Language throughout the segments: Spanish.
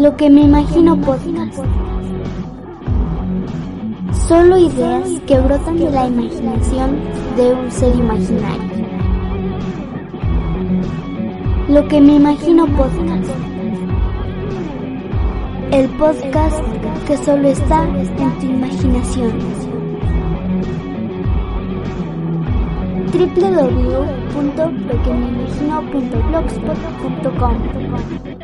Lo que me imagino podcast. Solo ideas que brotan de la imaginación de un ser imaginario. Lo que me imagino podcast. El podcast que solo está en tu imaginación. www.loquemimagino.blogspot.com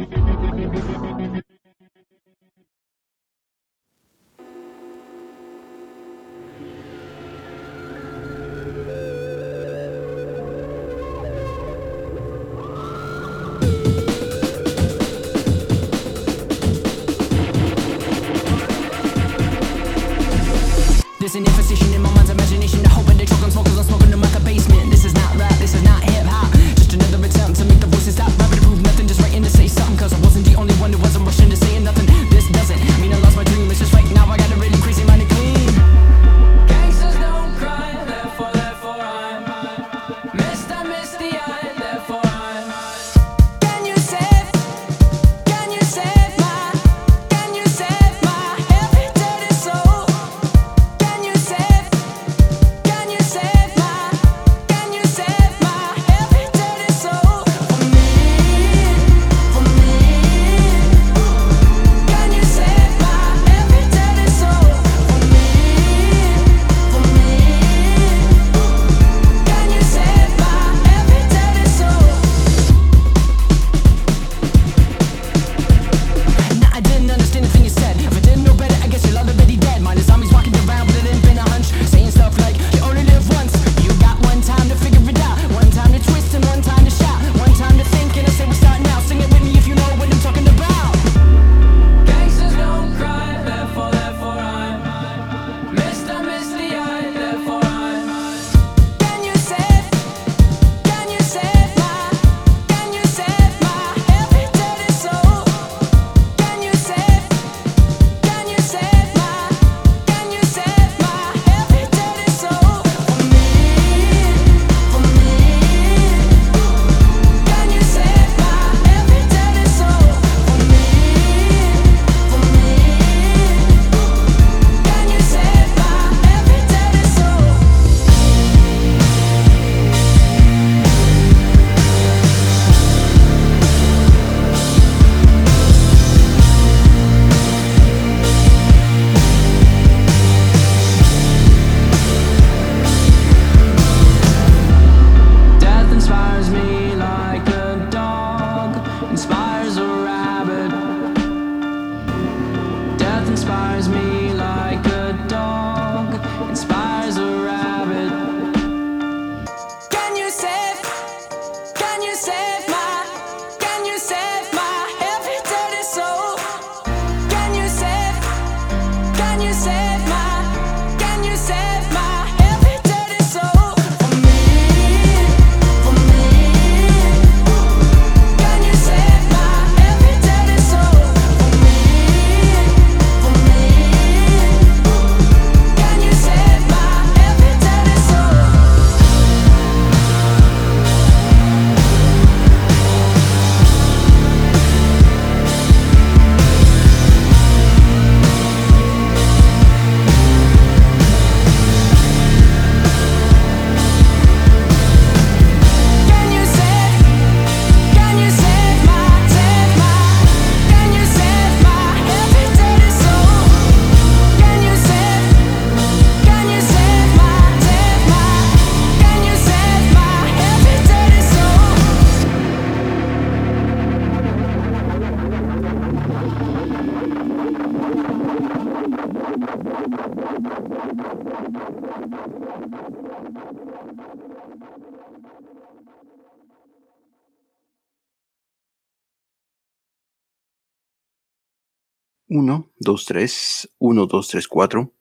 2-3, 1-2-3-4.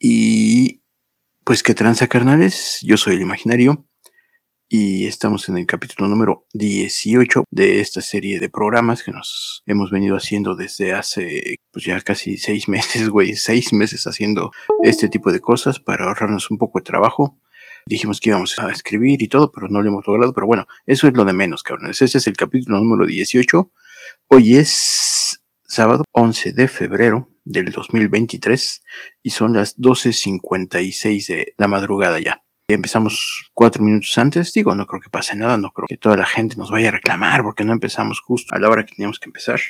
Y pues qué tranza, carnales. Yo soy el imaginario y estamos en el capítulo número 18 de esta serie de programas que nos hemos venido haciendo desde hace pues ya casi seis meses, güey, seis meses haciendo este tipo de cosas para ahorrarnos un poco de trabajo. Dijimos que íbamos a escribir y todo, pero no lo hemos logrado. Pero bueno, eso es lo de menos, cabrones. Este es el capítulo número 18. Hoy es sábado 11 de febrero del 2023 y son las 12.56 de la madrugada ya. Empezamos cuatro minutos antes, digo, no creo que pase nada, no creo que toda la gente nos vaya a reclamar porque no empezamos justo a la hora que teníamos que empezar.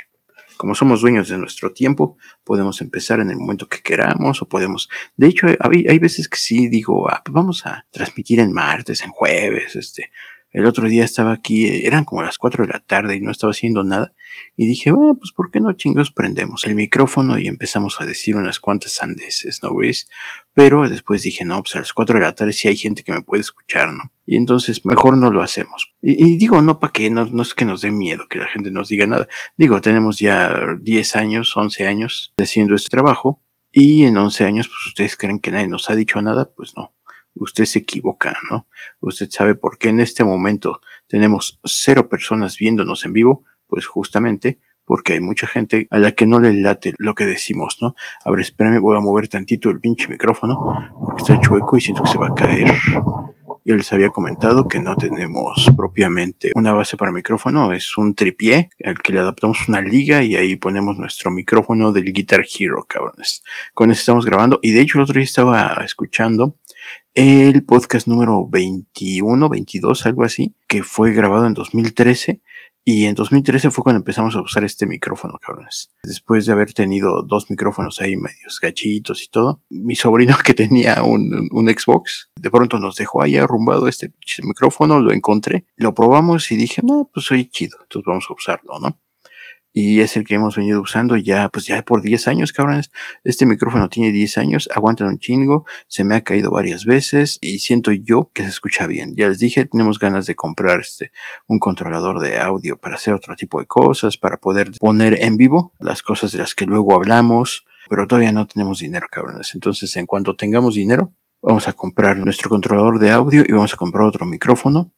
Como somos dueños de nuestro tiempo, podemos empezar en el momento que queramos o podemos... De hecho, hay, veces que sí digo, ah, pues vamos a transmitir en martes, en jueves, este, el otro día estaba aquí, eran como las 4 de la tarde y no estaba haciendo nada. Y dije, bueno, pues ¿por qué no chingos prendemos el micrófono y empezamos a decir unas cuantas sandeces, ¿no ves? Pero después dije, no, pues a las 4 de la tarde sí hay gente que me puede escuchar, ¿no? Y entonces mejor no lo hacemos. Y, digo, no para que, no, no es que nos dé miedo que la gente nos diga nada. Digo, tenemos ya 10 años, 11 años haciendo este trabajo. Y en 11 años, pues ustedes creen que nadie nos ha dicho nada, pues no usted se equivoca, ¿no? Usted sabe por qué en este momento tenemos cero personas viéndonos en vivo, pues justamente porque hay mucha gente a la que no le late lo que decimos, ¿no? A ver, espérame, voy a mover tantito el pinche micrófono, porque está chueco y siento que se va a caer. Yo les había comentado que no tenemos propiamente una base para micrófono, es un tripié al que le adaptamos una liga y ahí ponemos nuestro micrófono del Guitar Hero, cabrones. Con eso estamos grabando y de hecho el otro día estaba escuchando el podcast número 21, 22, algo así, que fue grabado en 2013. Y en 2013 fue cuando empezamos a usar este micrófono, cabrones. Después de haber tenido dos micrófonos ahí medios gachitos y todo, mi sobrino que tenía un, un Xbox, de pronto nos dejó ahí arrumbado este micrófono, lo encontré, lo probamos y dije, no, pues soy chido, entonces vamos a usarlo, ¿no? Y es el que hemos venido usando ya, pues ya por 10 años, cabrones. Este micrófono tiene 10 años, aguanta un chingo, se me ha caído varias veces y siento yo que se escucha bien. Ya les dije, tenemos ganas de comprar este, un controlador de audio para hacer otro tipo de cosas, para poder poner en vivo las cosas de las que luego hablamos, pero todavía no tenemos dinero, cabrones. Entonces, en cuanto tengamos dinero, vamos a comprar nuestro controlador de audio y vamos a comprar otro micrófono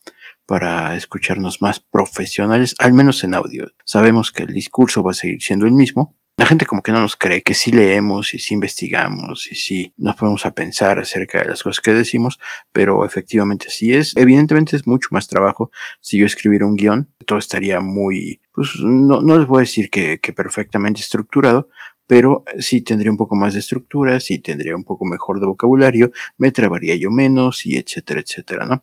para escucharnos más profesionales, al menos en audio. Sabemos que el discurso va a seguir siendo el mismo. La gente como que no nos cree que sí leemos y sí investigamos y sí nos ponemos a pensar acerca de las cosas que decimos, pero efectivamente sí es. Evidentemente es mucho más trabajo si yo escribiera un guion. Todo estaría muy, pues no, no les voy a decir que, que perfectamente estructurado, pero sí tendría un poco más de estructura, sí tendría un poco mejor de vocabulario, me trabaría yo menos y etcétera, etcétera, ¿no?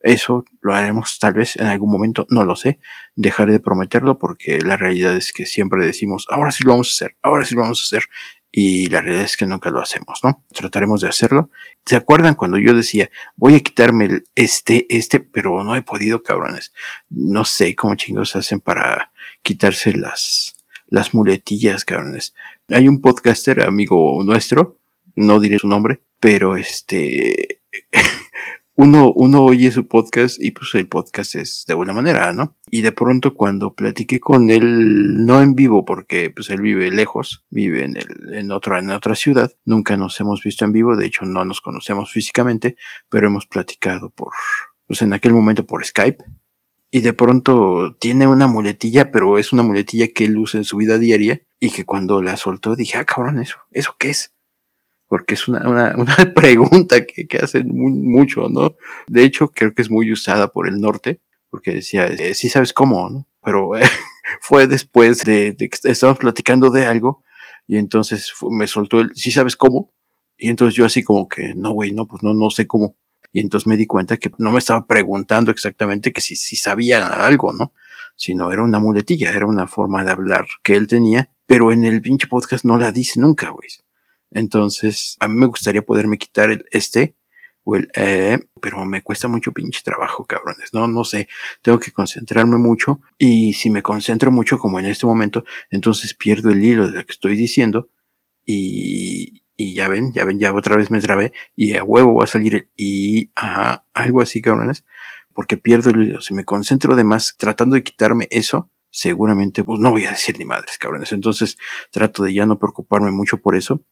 Eso lo haremos tal vez en algún momento, no lo sé. Dejaré de prometerlo porque la realidad es que siempre decimos, ahora sí lo vamos a hacer, ahora sí lo vamos a hacer. Y la realidad es que nunca lo hacemos, ¿no? Trataremos de hacerlo. ¿Se acuerdan cuando yo decía, voy a quitarme el este, este, pero no he podido, cabrones? No sé cómo chingos hacen para quitarse las, las muletillas, cabrones. Hay un podcaster, amigo nuestro, no diré su nombre, pero este, uno, uno oye su podcast y pues el podcast es de buena manera, ¿no? Y de pronto cuando platiqué con él, no en vivo, porque pues él vive lejos, vive en, el, en, otra, en otra ciudad, nunca nos hemos visto en vivo, de hecho no nos conocemos físicamente, pero hemos platicado por, pues en aquel momento por Skype. Y de pronto tiene una muletilla, pero es una muletilla que él usa en su vida diaria y que cuando la soltó dije, ah, cabrón, eso, ¿eso qué es? porque es una, una, una pregunta que, que hacen mucho, ¿no? De hecho, creo que es muy usada por el norte, porque decía, eh, sí sabes cómo, ¿no? Pero fue después de, de, que estábamos platicando de algo y entonces me soltó el, sí sabes cómo, y entonces yo así como que, no, güey, no, pues no, no sé cómo. Y entonces me di cuenta que no me estaba preguntando exactamente que si, si sabía algo, ¿no? Sino era una muletilla, era una forma de hablar que él tenía, pero en el pinche podcast no la dice nunca, güey. Entonces, a mí me gustaría poderme quitar el este o el eh, pero me cuesta mucho pinche trabajo, cabrones. No, no sé, tengo que concentrarme mucho y si me concentro mucho como en este momento, entonces pierdo el hilo de lo que estoy diciendo y, y ya ven, ya ven, ya otra vez me trabé y a huevo va a salir el y, ajá, algo así, cabrones, porque pierdo el hilo. Si me concentro de más tratando de quitarme eso, seguramente pues no voy a decir ni madres, cabrones. Entonces trato de ya no preocuparme mucho por eso.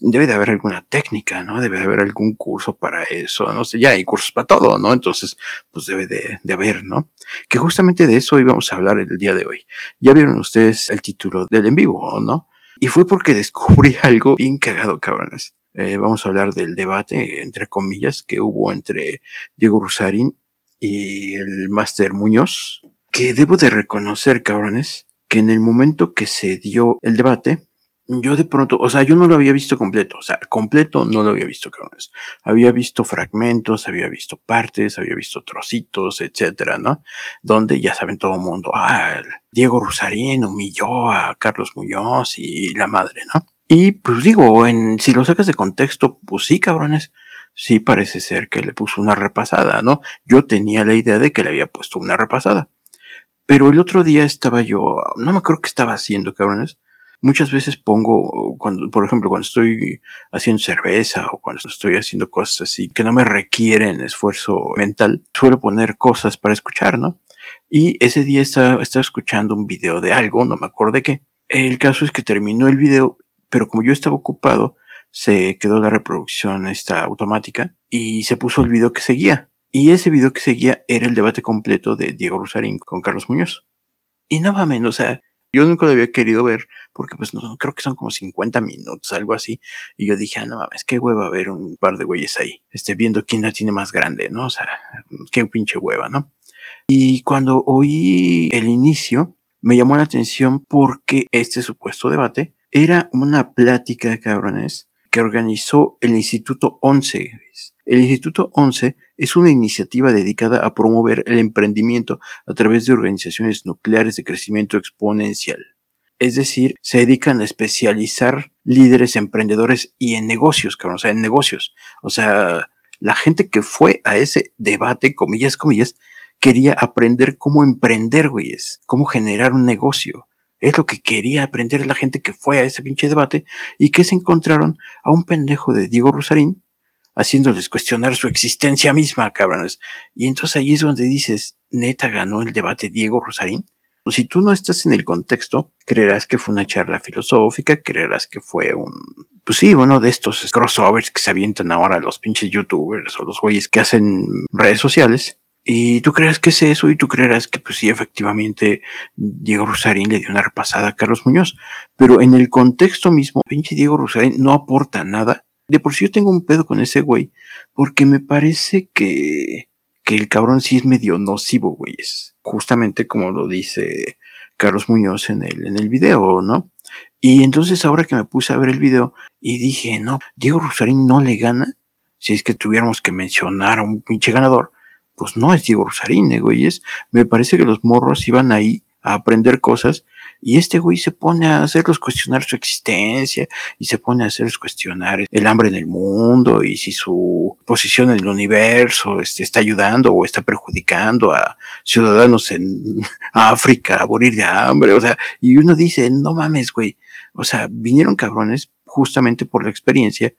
Debe de haber alguna técnica, ¿no? Debe de haber algún curso para eso, no sé, ya hay cursos para todo, ¿no? Entonces, pues debe de, de haber, ¿no? Que justamente de eso íbamos a hablar el día de hoy. Ya vieron ustedes el título del en vivo, ¿no? Y fue porque descubrí algo bien cagado, cabrones. Eh, vamos a hablar del debate, entre comillas, que hubo entre Diego Rusarín y el Máster Muñoz, que debo de reconocer, cabrones, que en el momento que se dio el debate, yo de pronto, o sea, yo no lo había visto completo, o sea, completo no lo había visto, cabrones. Había visto fragmentos, había visto partes, había visto trocitos, etcétera, ¿no? Donde ya saben todo el mundo, ah, Diego Rusarín humilló a Carlos Muñoz y la madre, ¿no? Y pues digo, en, si lo sacas de contexto, pues sí, cabrones, sí parece ser que le puso una repasada, ¿no? Yo tenía la idea de que le había puesto una repasada. Pero el otro día estaba yo, no me acuerdo qué estaba haciendo, cabrones muchas veces pongo, cuando, por ejemplo, cuando estoy haciendo cerveza o cuando estoy haciendo cosas así que no me requieren esfuerzo mental, suelo poner cosas para escuchar, ¿no? Y ese día estaba, estaba escuchando un video de algo, no me acuerdo de qué. El caso es que terminó el video, pero como yo estaba ocupado, se quedó la reproducción esta automática y se puso el video que seguía. Y ese video que seguía era el debate completo de Diego Rosarín con Carlos Muñoz. Y nada más, o sea, yo nunca lo había querido ver porque pues no, creo que son como 50 minutos, algo así. Y yo dije, ah, no mames, qué hueva ver un par de güeyes ahí, este, viendo quién la tiene más grande, ¿no? O sea, qué pinche hueva, ¿no? Y cuando oí el inicio, me llamó la atención porque este supuesto debate era una plática, cabrones, que organizó el Instituto 11. El Instituto 11 es una iniciativa dedicada a promover el emprendimiento a través de organizaciones nucleares de crecimiento exponencial. Es decir, se dedican a especializar líderes emprendedores y en negocios, cabrón, o sea, en negocios. O sea, la gente que fue a ese debate, comillas, comillas, quería aprender cómo emprender, güeyes, cómo generar un negocio. Es lo que quería aprender la gente que fue a ese pinche debate y que se encontraron a un pendejo de Diego Rosarín haciéndoles cuestionar su existencia misma, cabrones. Y entonces ahí es donde dices, neta ganó el debate Diego Rosarín. Si tú no estás en el contexto, creerás que fue una charla filosófica, creerás que fue un, pues sí, uno de estos crossovers que se avientan ahora los pinches youtubers o los güeyes que hacen redes sociales. Y tú creerás que es eso y tú creerás que pues sí, efectivamente Diego Rosarín le dio una repasada a Carlos Muñoz. Pero en el contexto mismo, pinche Diego Rosarín no aporta nada de por sí yo tengo un pedo con ese güey, porque me parece que, que el cabrón sí es medio nocivo, güey. Es justamente como lo dice Carlos Muñoz en el, en el video, ¿no? Y entonces ahora que me puse a ver el video y dije, no, Diego Rosarín no le gana. Si es que tuviéramos que mencionar a un pinche ganador, pues no es Diego Rosarín, güey. Es, me parece que los morros iban ahí a aprender cosas y este güey se pone a hacerlos cuestionar su existencia y se pone a hacerlos cuestionar el hambre en el mundo y si su posición en el universo este, está ayudando o está perjudicando a ciudadanos en África a morir de hambre. O sea, y uno dice, no mames, güey. O sea, vinieron cabrones justamente por la experiencia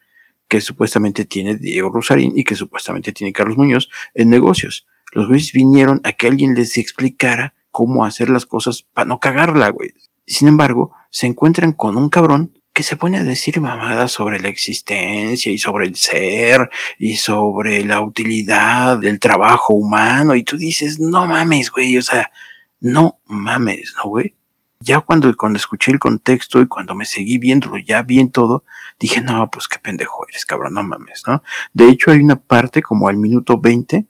que supuestamente tiene Diego Rosarín y que supuestamente tiene Carlos Muñoz en negocios. Los güeyes vinieron a que alguien les explicara cómo hacer las cosas para no cagarla, güey. Sin embargo, se encuentran con un cabrón que se pone a decir mamadas sobre la existencia y sobre el ser y sobre la utilidad del trabajo humano y tú dices, no mames, güey, o sea, no mames, ¿no, güey? Ya cuando, cuando escuché el contexto y cuando me seguí viéndolo ya bien todo, dije, no, pues qué pendejo eres, cabrón, no mames, ¿no? De hecho, hay una parte como al minuto 20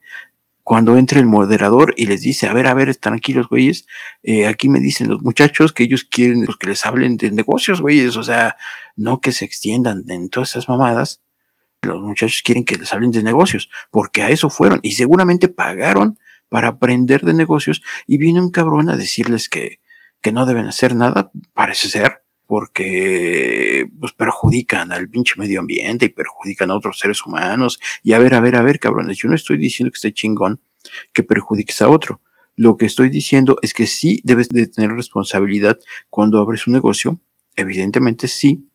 cuando entra el moderador y les dice, a ver, a ver, tranquilos, güeyes, eh, aquí me dicen los muchachos que ellos quieren pues, que les hablen de negocios, güeyes, o sea, no que se extiendan en todas esas mamadas. Los muchachos quieren que les hablen de negocios, porque a eso fueron y seguramente pagaron para aprender de negocios y viene un cabrón a decirles que, que no deben hacer nada, parece ser, porque pues perjudican al pinche medio ambiente y perjudican a otros seres humanos. Y a ver, a ver, a ver, cabrones, yo no estoy diciendo que esté chingón que perjudiques a otro. Lo que estoy diciendo es que sí debes de tener responsabilidad cuando abres un negocio. Evidentemente sí,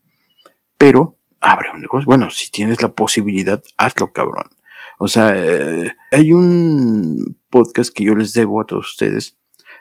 pero abre un negocio. Bueno, si tienes la posibilidad, hazlo, cabrón. O sea, eh, hay un podcast que yo les debo a todos ustedes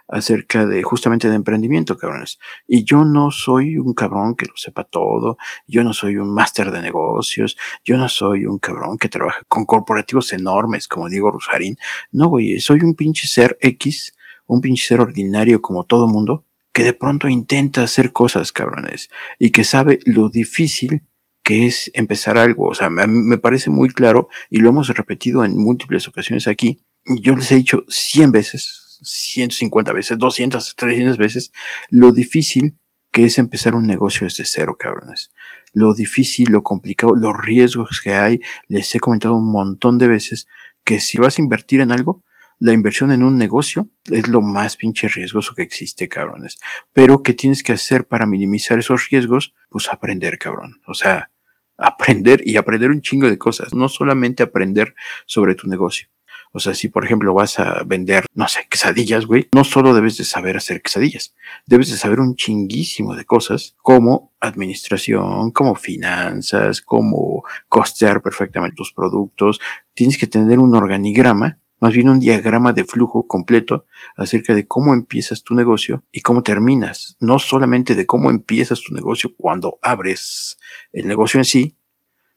acerca de justamente de emprendimiento, cabrones. Y yo no soy un cabrón que lo sepa todo, yo no soy un máster de negocios, yo no soy un cabrón que trabaja con corporativos enormes como Diego Rosarín. No, güey, soy un pinche ser X, un pinche ser ordinario como todo mundo, que de pronto intenta hacer cosas, cabrones, y que sabe lo difícil que es empezar algo. O sea, me, me parece muy claro, y lo hemos repetido en múltiples ocasiones aquí. Yo les he dicho cien veces, 150 veces, 200, 300 veces, lo difícil que es empezar un negocio desde cero, cabrones. Lo difícil, lo complicado, los riesgos que hay. Les he comentado un montón de veces que si vas a invertir en algo, la inversión en un negocio es lo más pinche riesgoso que existe, cabrones. Pero, ¿qué tienes que hacer para minimizar esos riesgos? Pues aprender, cabrón. O sea, aprender y aprender un chingo de cosas. No solamente aprender sobre tu negocio. O sea, si por ejemplo vas a vender, no sé, quesadillas, güey, no solo debes de saber hacer quesadillas, debes de saber un chinguísimo de cosas como administración, como finanzas, como costear perfectamente tus productos. Tienes que tener un organigrama más bien un diagrama de flujo completo acerca de cómo empiezas tu negocio y cómo terminas, no solamente de cómo empiezas tu negocio cuando abres el negocio en sí,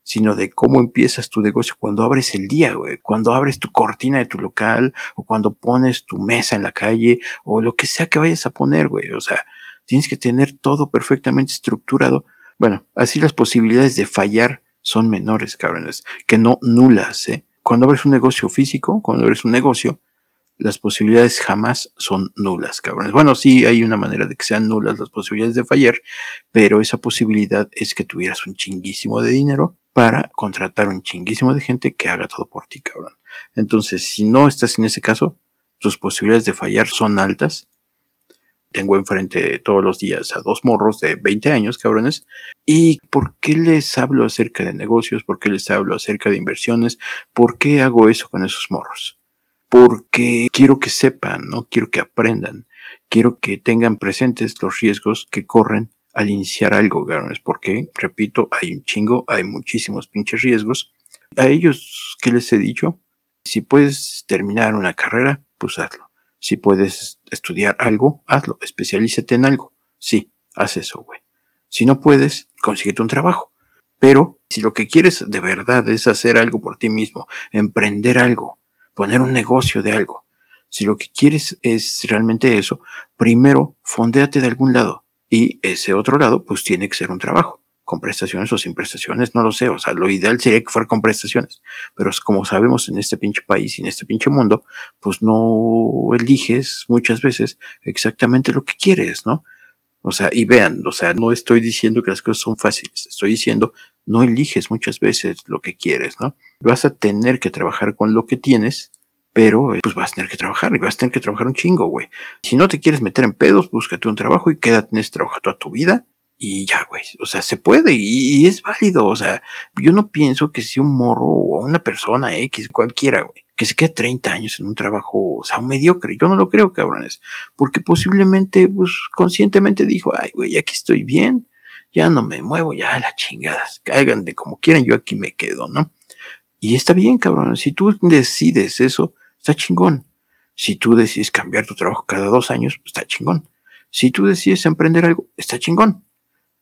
sino de cómo empiezas tu negocio cuando abres el día, güey, cuando abres tu cortina de tu local o cuando pones tu mesa en la calle o lo que sea que vayas a poner, güey, o sea, tienes que tener todo perfectamente estructurado. Bueno, así las posibilidades de fallar son menores, cabrones, que no nulas, ¿eh? Cuando abres un negocio físico, cuando abres un negocio, las posibilidades jamás son nulas, cabrones. Bueno, sí hay una manera de que sean nulas las posibilidades de fallar, pero esa posibilidad es que tuvieras un chinguísimo de dinero para contratar un chinguísimo de gente que haga todo por ti, cabrón. Entonces, si no estás en ese caso, tus posibilidades de fallar son altas tengo enfrente todos los días a dos morros de 20 años, cabrones. ¿Y por qué les hablo acerca de negocios? ¿Por qué les hablo acerca de inversiones? ¿Por qué hago eso con esos morros? Porque quiero que sepan, ¿no? Quiero que aprendan. Quiero que tengan presentes los riesgos que corren al iniciar algo, cabrones. Porque, repito, hay un chingo, hay muchísimos pinches riesgos. A ellos, ¿qué les he dicho? Si puedes terminar una carrera, pues hazlo si puedes estudiar algo, hazlo, especialízate en algo. Sí, haz eso, güey. Si no puedes, consíguete un trabajo. Pero si lo que quieres de verdad es hacer algo por ti mismo, emprender algo, poner un negocio de algo, si lo que quieres es realmente eso, primero fondéate de algún lado y ese otro lado pues tiene que ser un trabajo con prestaciones o sin prestaciones, no lo sé, o sea, lo ideal sería que fuera con prestaciones, pero como sabemos en este pinche país y en este pinche mundo, pues no eliges muchas veces exactamente lo que quieres, ¿no? O sea, y vean, o sea, no estoy diciendo que las cosas son fáciles, estoy diciendo, no eliges muchas veces lo que quieres, ¿no? Vas a tener que trabajar con lo que tienes, pero pues vas a tener que trabajar y vas a tener que trabajar un chingo, güey. Si no te quieres meter en pedos, búscate un trabajo y quédate en ese trabajo toda tu vida y ya, güey, o sea, se puede y, es válido, o sea, yo no pienso que si un morro o una persona X, cualquiera, güey, que se quede 30 años en un trabajo, o sea, un mediocre, yo no lo creo, cabrones, porque posiblemente, pues, conscientemente dijo, ay, güey, aquí estoy bien, ya no me muevo, ya las chingadas, caigan de como quieran, yo aquí me quedo, ¿no? Y está bien, cabrón, si tú decides eso, está chingón. Si tú decides cambiar tu trabajo cada dos años, está chingón. Si tú decides emprender algo, está chingón.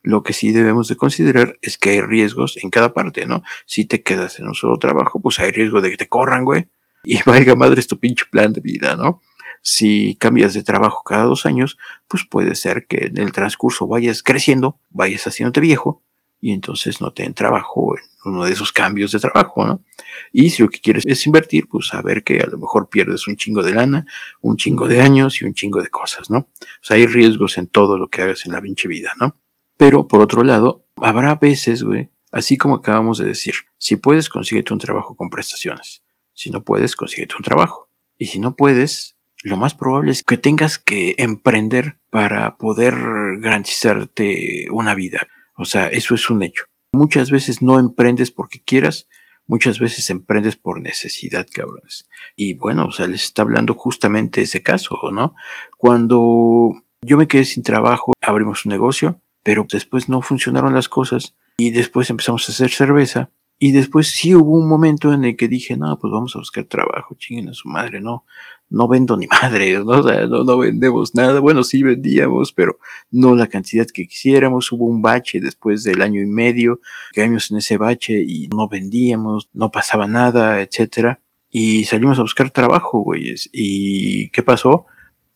Lo que sí debemos de considerar es que hay riesgos en cada parte, ¿no? Si te quedas en un solo trabajo, pues hay riesgo de que te corran, güey. Y valga madre es tu pinche plan de vida, ¿no? Si cambias de trabajo cada dos años, pues puede ser que en el transcurso vayas creciendo, vayas haciéndote viejo y entonces no te den trabajo en uno de esos cambios de trabajo, ¿no? Y si lo que quieres es invertir, pues saber que a lo mejor pierdes un chingo de lana, un chingo de años y un chingo de cosas, ¿no? O sea, hay riesgos en todo lo que hagas en la pinche vida, ¿no? Pero por otro lado, habrá veces, güey, así como acabamos de decir, si puedes, consíguete un trabajo con prestaciones. Si no puedes, consíguete un trabajo. Y si no puedes, lo más probable es que tengas que emprender para poder garantizarte una vida. O sea, eso es un hecho. Muchas veces no emprendes porque quieras, muchas veces emprendes por necesidad, cabrones. Y bueno, o sea, les está hablando justamente ese caso, ¿no? Cuando yo me quedé sin trabajo, abrimos un negocio, pero después no funcionaron las cosas y después empezamos a hacer cerveza y después sí hubo un momento en el que dije, no, pues vamos a buscar trabajo, chinguen a su madre, no, no vendo ni madre, ¿no? Sea, no, no vendemos nada, bueno, sí vendíamos, pero no la cantidad que quisiéramos, hubo un bache después del año y medio, quedamos en ese bache y no vendíamos, no pasaba nada, etcétera, y salimos a buscar trabajo, güeyes, y ¿qué pasó?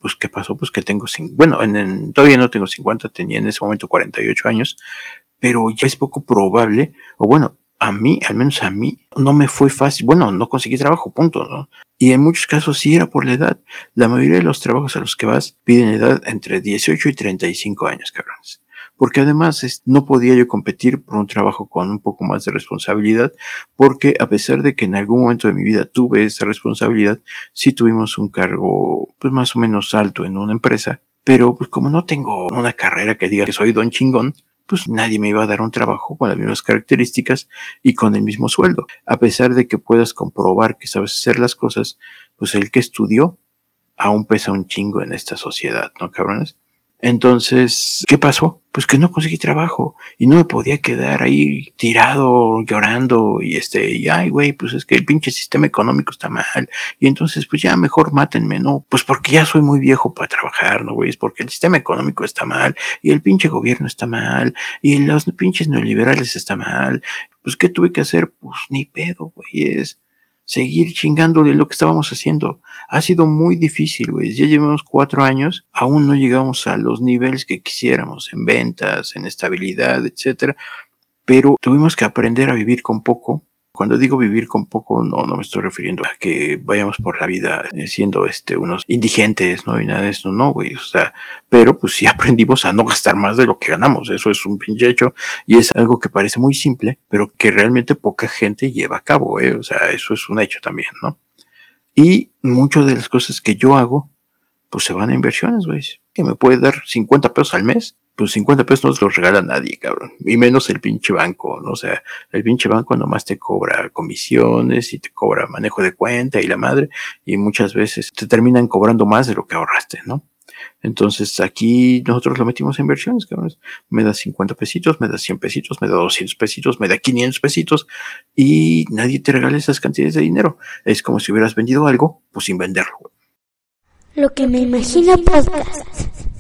pues ¿qué pasó? Pues que tengo, bueno, en, todavía no tengo 50, tenía en ese momento 48 años, pero ya es poco probable, o bueno, a mí, al menos a mí, no me fue fácil, bueno, no conseguí trabajo, punto, ¿no? Y en muchos casos sí era por la edad. La mayoría de los trabajos a los que vas piden edad entre 18 y 35 años, cabrones. Porque además no podía yo competir por un trabajo con un poco más de responsabilidad, porque a pesar de que en algún momento de mi vida tuve esa responsabilidad, sí tuvimos un cargo pues más o menos alto en una empresa, pero pues como no tengo una carrera que diga que soy don chingón, pues nadie me iba a dar un trabajo con las mismas características y con el mismo sueldo. A pesar de que puedas comprobar que sabes hacer las cosas, pues el que estudió aún pesa un chingo en esta sociedad, ¿no, cabrones? Entonces, ¿qué pasó? Pues que no conseguí trabajo y no me podía quedar ahí tirado, llorando y este, y ay, güey, pues es que el pinche sistema económico está mal. Y entonces, pues ya mejor mátenme, ¿no? Pues porque ya soy muy viejo para trabajar, ¿no, güey? Es porque el sistema económico está mal y el pinche gobierno está mal y los pinches neoliberales está mal. Pues, ¿qué tuve que hacer? Pues ni pedo, güey, es seguir chingándole lo que estábamos haciendo. Ha sido muy difícil, güey. Ya llevamos cuatro años, aún no llegamos a los niveles que quisiéramos en ventas, en estabilidad, etcétera. Pero tuvimos que aprender a vivir con poco cuando digo vivir con poco, no, no me estoy refiriendo a que vayamos por la vida eh, siendo este, unos indigentes, ¿no? Y nada de eso, no, güey. O sea, pero pues sí aprendimos a no gastar más de lo que ganamos. Eso es un pinche hecho. Y es algo que parece muy simple, pero que realmente poca gente lleva a cabo, ¿eh? O sea, eso es un hecho también, ¿no? Y muchas de las cosas que yo hago, pues se van a inversiones, güey. Que me puede dar 50 pesos al mes pues 50 pesos no se los regala nadie, cabrón. Y menos el pinche banco, ¿no? O sea, el pinche banco nomás te cobra comisiones y te cobra manejo de cuenta y la madre, y muchas veces te terminan cobrando más de lo que ahorraste, ¿no? Entonces aquí nosotros lo metimos en inversiones, cabrón. Me da 50 pesitos, me da 100 pesitos, me da 200 pesitos, me da 500 pesitos y nadie te regala esas cantidades de dinero. Es como si hubieras vendido algo, pues sin venderlo. Lo que me imagino podcast.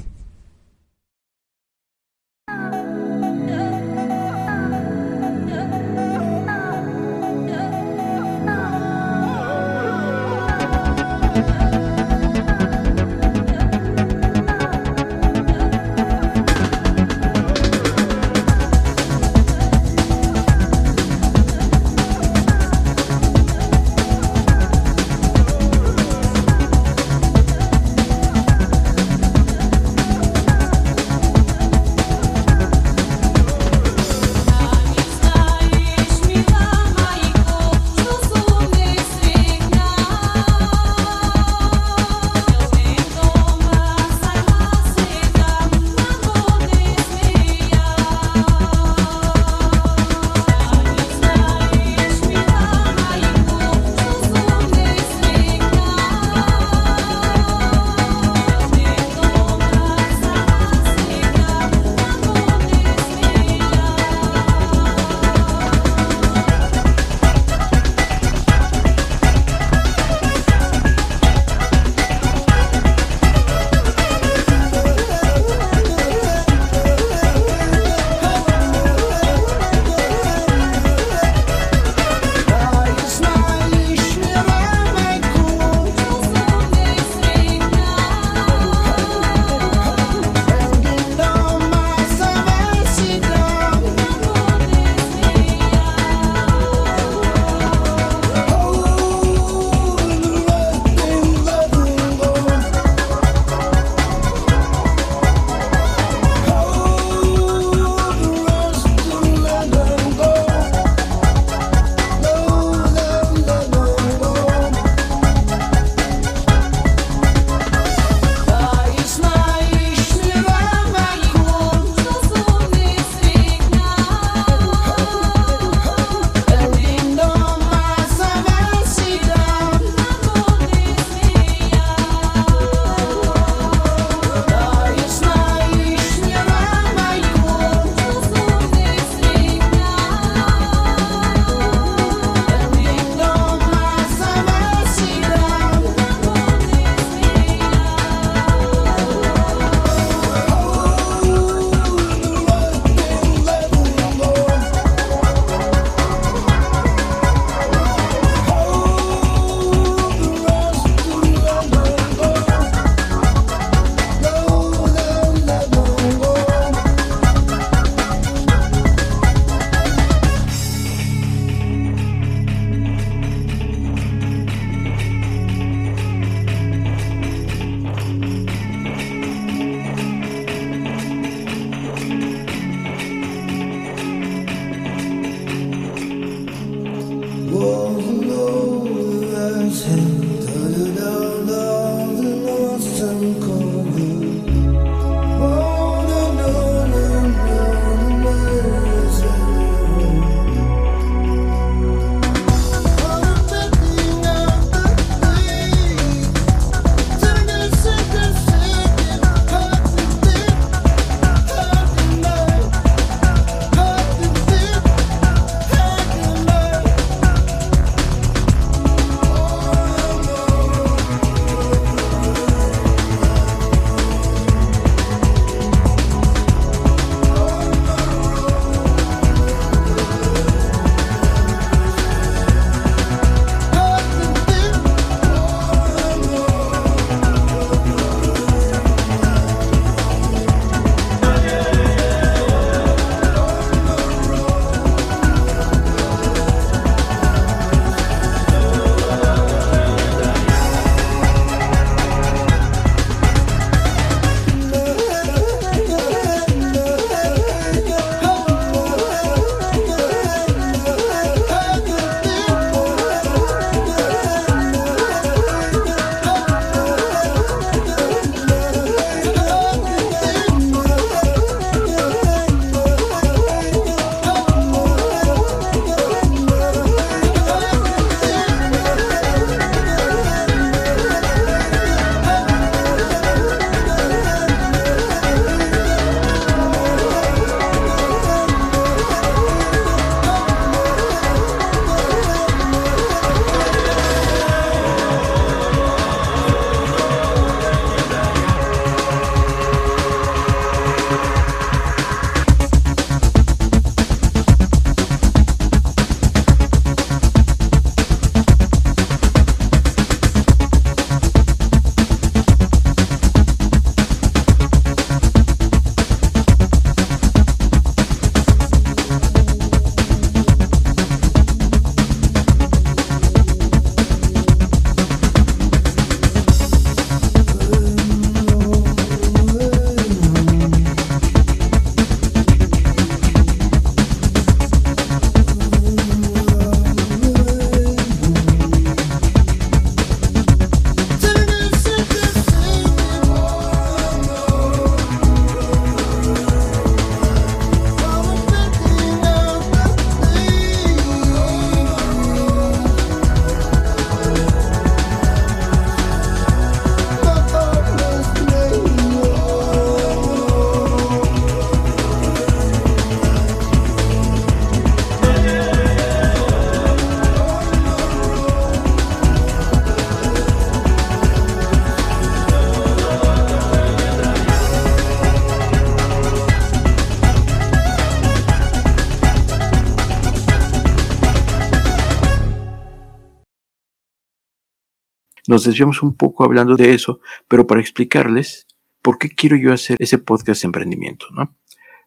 Nos desviamos un poco hablando de eso, pero para explicarles por qué quiero yo hacer ese podcast de emprendimiento, ¿no?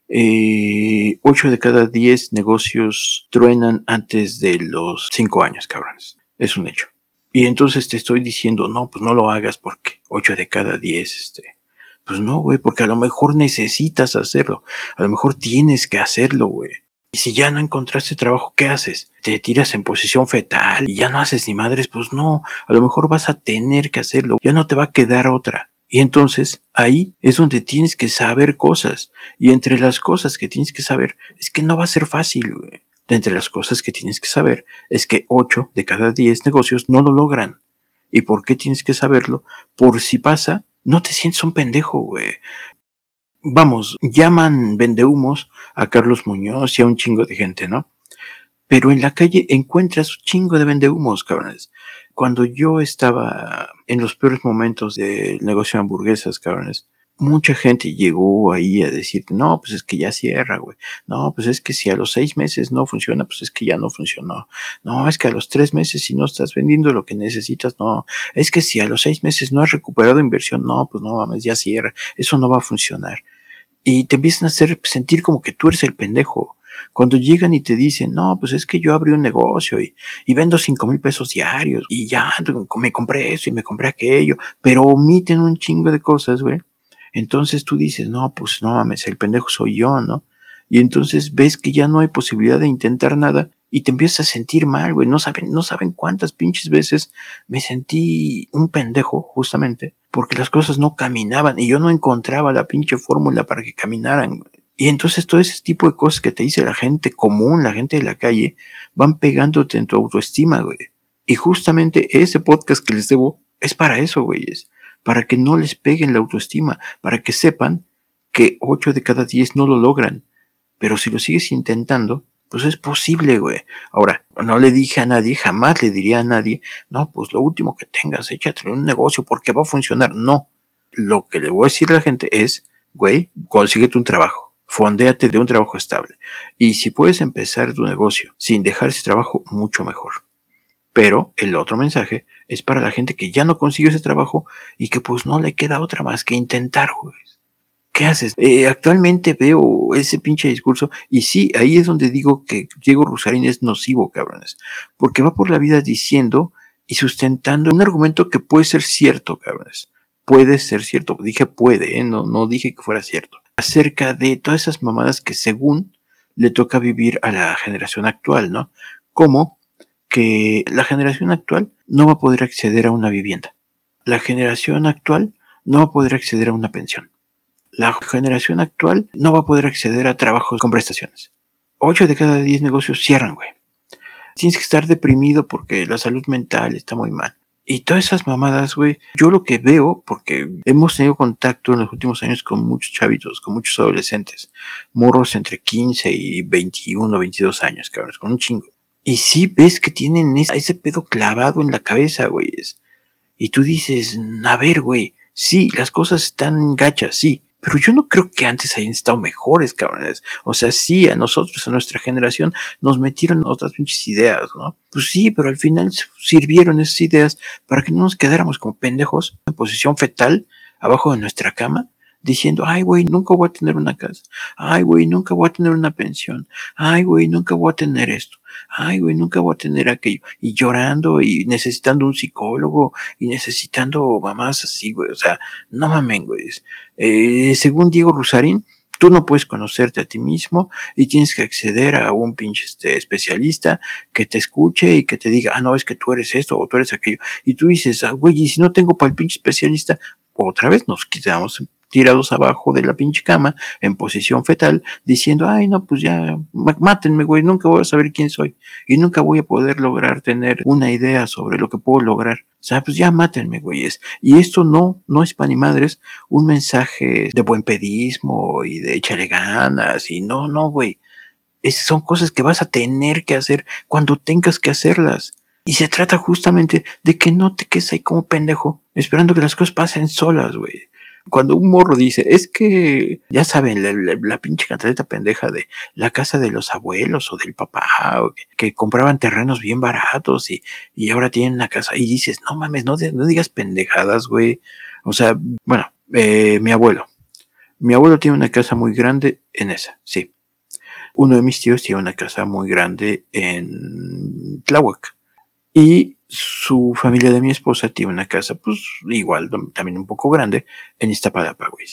Eh, 8 de cada 10 negocios truenan antes de los 5 años, cabrones. Es un hecho. Y entonces te estoy diciendo, no, pues no lo hagas porque 8 de cada 10, este, pues no, güey, porque a lo mejor necesitas hacerlo. A lo mejor tienes que hacerlo, güey. Y si ya no encontraste trabajo, ¿qué haces? ¿Te tiras en posición fetal y ya no haces ni madres? Pues no, a lo mejor vas a tener que hacerlo. Ya no te va a quedar otra. Y entonces ahí es donde tienes que saber cosas. Y entre las cosas que tienes que saber es que no va a ser fácil. Güey. Entre las cosas que tienes que saber es que 8 de cada 10 negocios no lo logran. ¿Y por qué tienes que saberlo? Por si pasa, no te sientes un pendejo, güey. Vamos, llaman vendehumos a Carlos Muñoz y a un chingo de gente, ¿no? Pero en la calle encuentras un chingo de vendehumos, cabrones cuando yo estaba en los peores momentos del negocio de hamburguesas, cabrones, mucha gente llegó ahí a decir, no, pues es que ya cierra, güey. No, pues es que si a los seis meses no funciona, pues es que ya no funcionó. No, es que a los tres meses si no estás vendiendo lo que necesitas, no. Es que si a los seis meses no has recuperado inversión, no, pues no mames, ya cierra. Eso no va a funcionar. Y te empiezan a hacer sentir como que tú eres el pendejo. Cuando llegan y te dicen, no, pues es que yo abrí un negocio y, y vendo cinco mil pesos diarios y ya me compré eso y me compré aquello, pero omiten un chingo de cosas, güey. Entonces tú dices, no, pues no mames, el pendejo soy yo, ¿no? Y entonces ves que ya no hay posibilidad de intentar nada y te empiezas a sentir mal, güey. No saben, no saben cuántas pinches veces me sentí un pendejo, justamente, porque las cosas no caminaban y yo no encontraba la pinche fórmula para que caminaran. Y entonces todo ese tipo de cosas que te dice la gente común, la gente de la calle, van pegándote en tu autoestima, güey. Y justamente ese podcast que les debo es para eso, güeyes. Para que no les peguen la autoestima, para que sepan que 8 de cada 10 no lo logran. Pero si lo sigues intentando, pues es posible, güey. Ahora, no le dije a nadie, jamás le diría a nadie, no, pues lo último que tengas, échate un negocio porque va a funcionar. No. Lo que le voy a decir a la gente es, güey, consíguete un trabajo Fondéate de un trabajo estable. Y si puedes empezar tu negocio sin dejar ese trabajo, mucho mejor. Pero el otro mensaje es para la gente que ya no consiguió ese trabajo y que pues no le queda otra más que intentar, güey. ¿Qué haces? Eh, actualmente veo ese pinche discurso y sí, ahí es donde digo que Diego Rusarín es nocivo, cabrones. Porque va por la vida diciendo y sustentando un argumento que puede ser cierto, cabrones. Puede ser cierto. Dije puede, ¿eh? no, no dije que fuera cierto acerca de todas esas mamadas que según le toca vivir a la generación actual, ¿no? Como que la generación actual no va a poder acceder a una vivienda. La generación actual no va a poder acceder a una pensión. La generación actual no va a poder acceder a trabajos con prestaciones. Ocho de cada diez negocios cierran, güey. Tienes que estar deprimido porque la salud mental está muy mal. Y todas esas mamadas, güey, yo lo que veo, porque hemos tenido contacto en los últimos años con muchos chavitos, con muchos adolescentes, morros entre 15 y 21, 22 años, cabrón, con un chingo. Y sí ves que tienen ese pedo clavado en la cabeza, güey. Y tú dices, a ver, güey, sí, las cosas están gachas, sí, pero yo no creo que antes hayan estado mejores, cabrones. O sea, sí, a nosotros, a nuestra generación, nos metieron otras pinches ideas, ¿no? Pues sí, pero al final sirvieron esas ideas para que no nos quedáramos como pendejos en posición fetal abajo de nuestra cama diciendo, ay, güey, nunca voy a tener una casa. Ay, güey, nunca voy a tener una pensión. Ay, güey, nunca voy a tener esto. Ay, güey, nunca voy a tener aquello. Y llorando y necesitando un psicólogo y necesitando mamás así, güey. O sea, no mamen, güey. Eh, según Diego Rusarín, tú no puedes conocerte a ti mismo y tienes que acceder a un pinche este, especialista que te escuche y que te diga, ah, no, es que tú eres esto o tú eres aquello. Y tú dices, ah, güey, y si no tengo para el pinche especialista, otra vez nos quedamos tirados abajo de la pinche cama, en posición fetal, diciendo, ay, no, pues ya, mátenme, güey, nunca voy a saber quién soy y nunca voy a poder lograr tener una idea sobre lo que puedo lograr. O sea, pues ya mátenme, güeyes. Y esto no, no es para ni madres un mensaje de buen pedismo y de échale ganas y no, no, güey. Es, son cosas que vas a tener que hacer cuando tengas que hacerlas. Y se trata justamente de que no te quedes ahí como pendejo, esperando que las cosas pasen solas, güey. Cuando un morro dice, es que, ya saben, la, pinche cantaleta pendeja de la casa de los abuelos o del papá, que, compraban terrenos bien baratos y, y ahora tienen una casa, y dices, no mames, no, no digas pendejadas, güey. O sea, bueno, eh, mi abuelo. Mi abuelo tiene una casa muy grande en esa, sí. Uno de mis tíos tiene una casa muy grande en Tláhuac. Y su familia de mi esposa tiene una casa, pues igual, también un poco grande, en Iztapalapa, güey.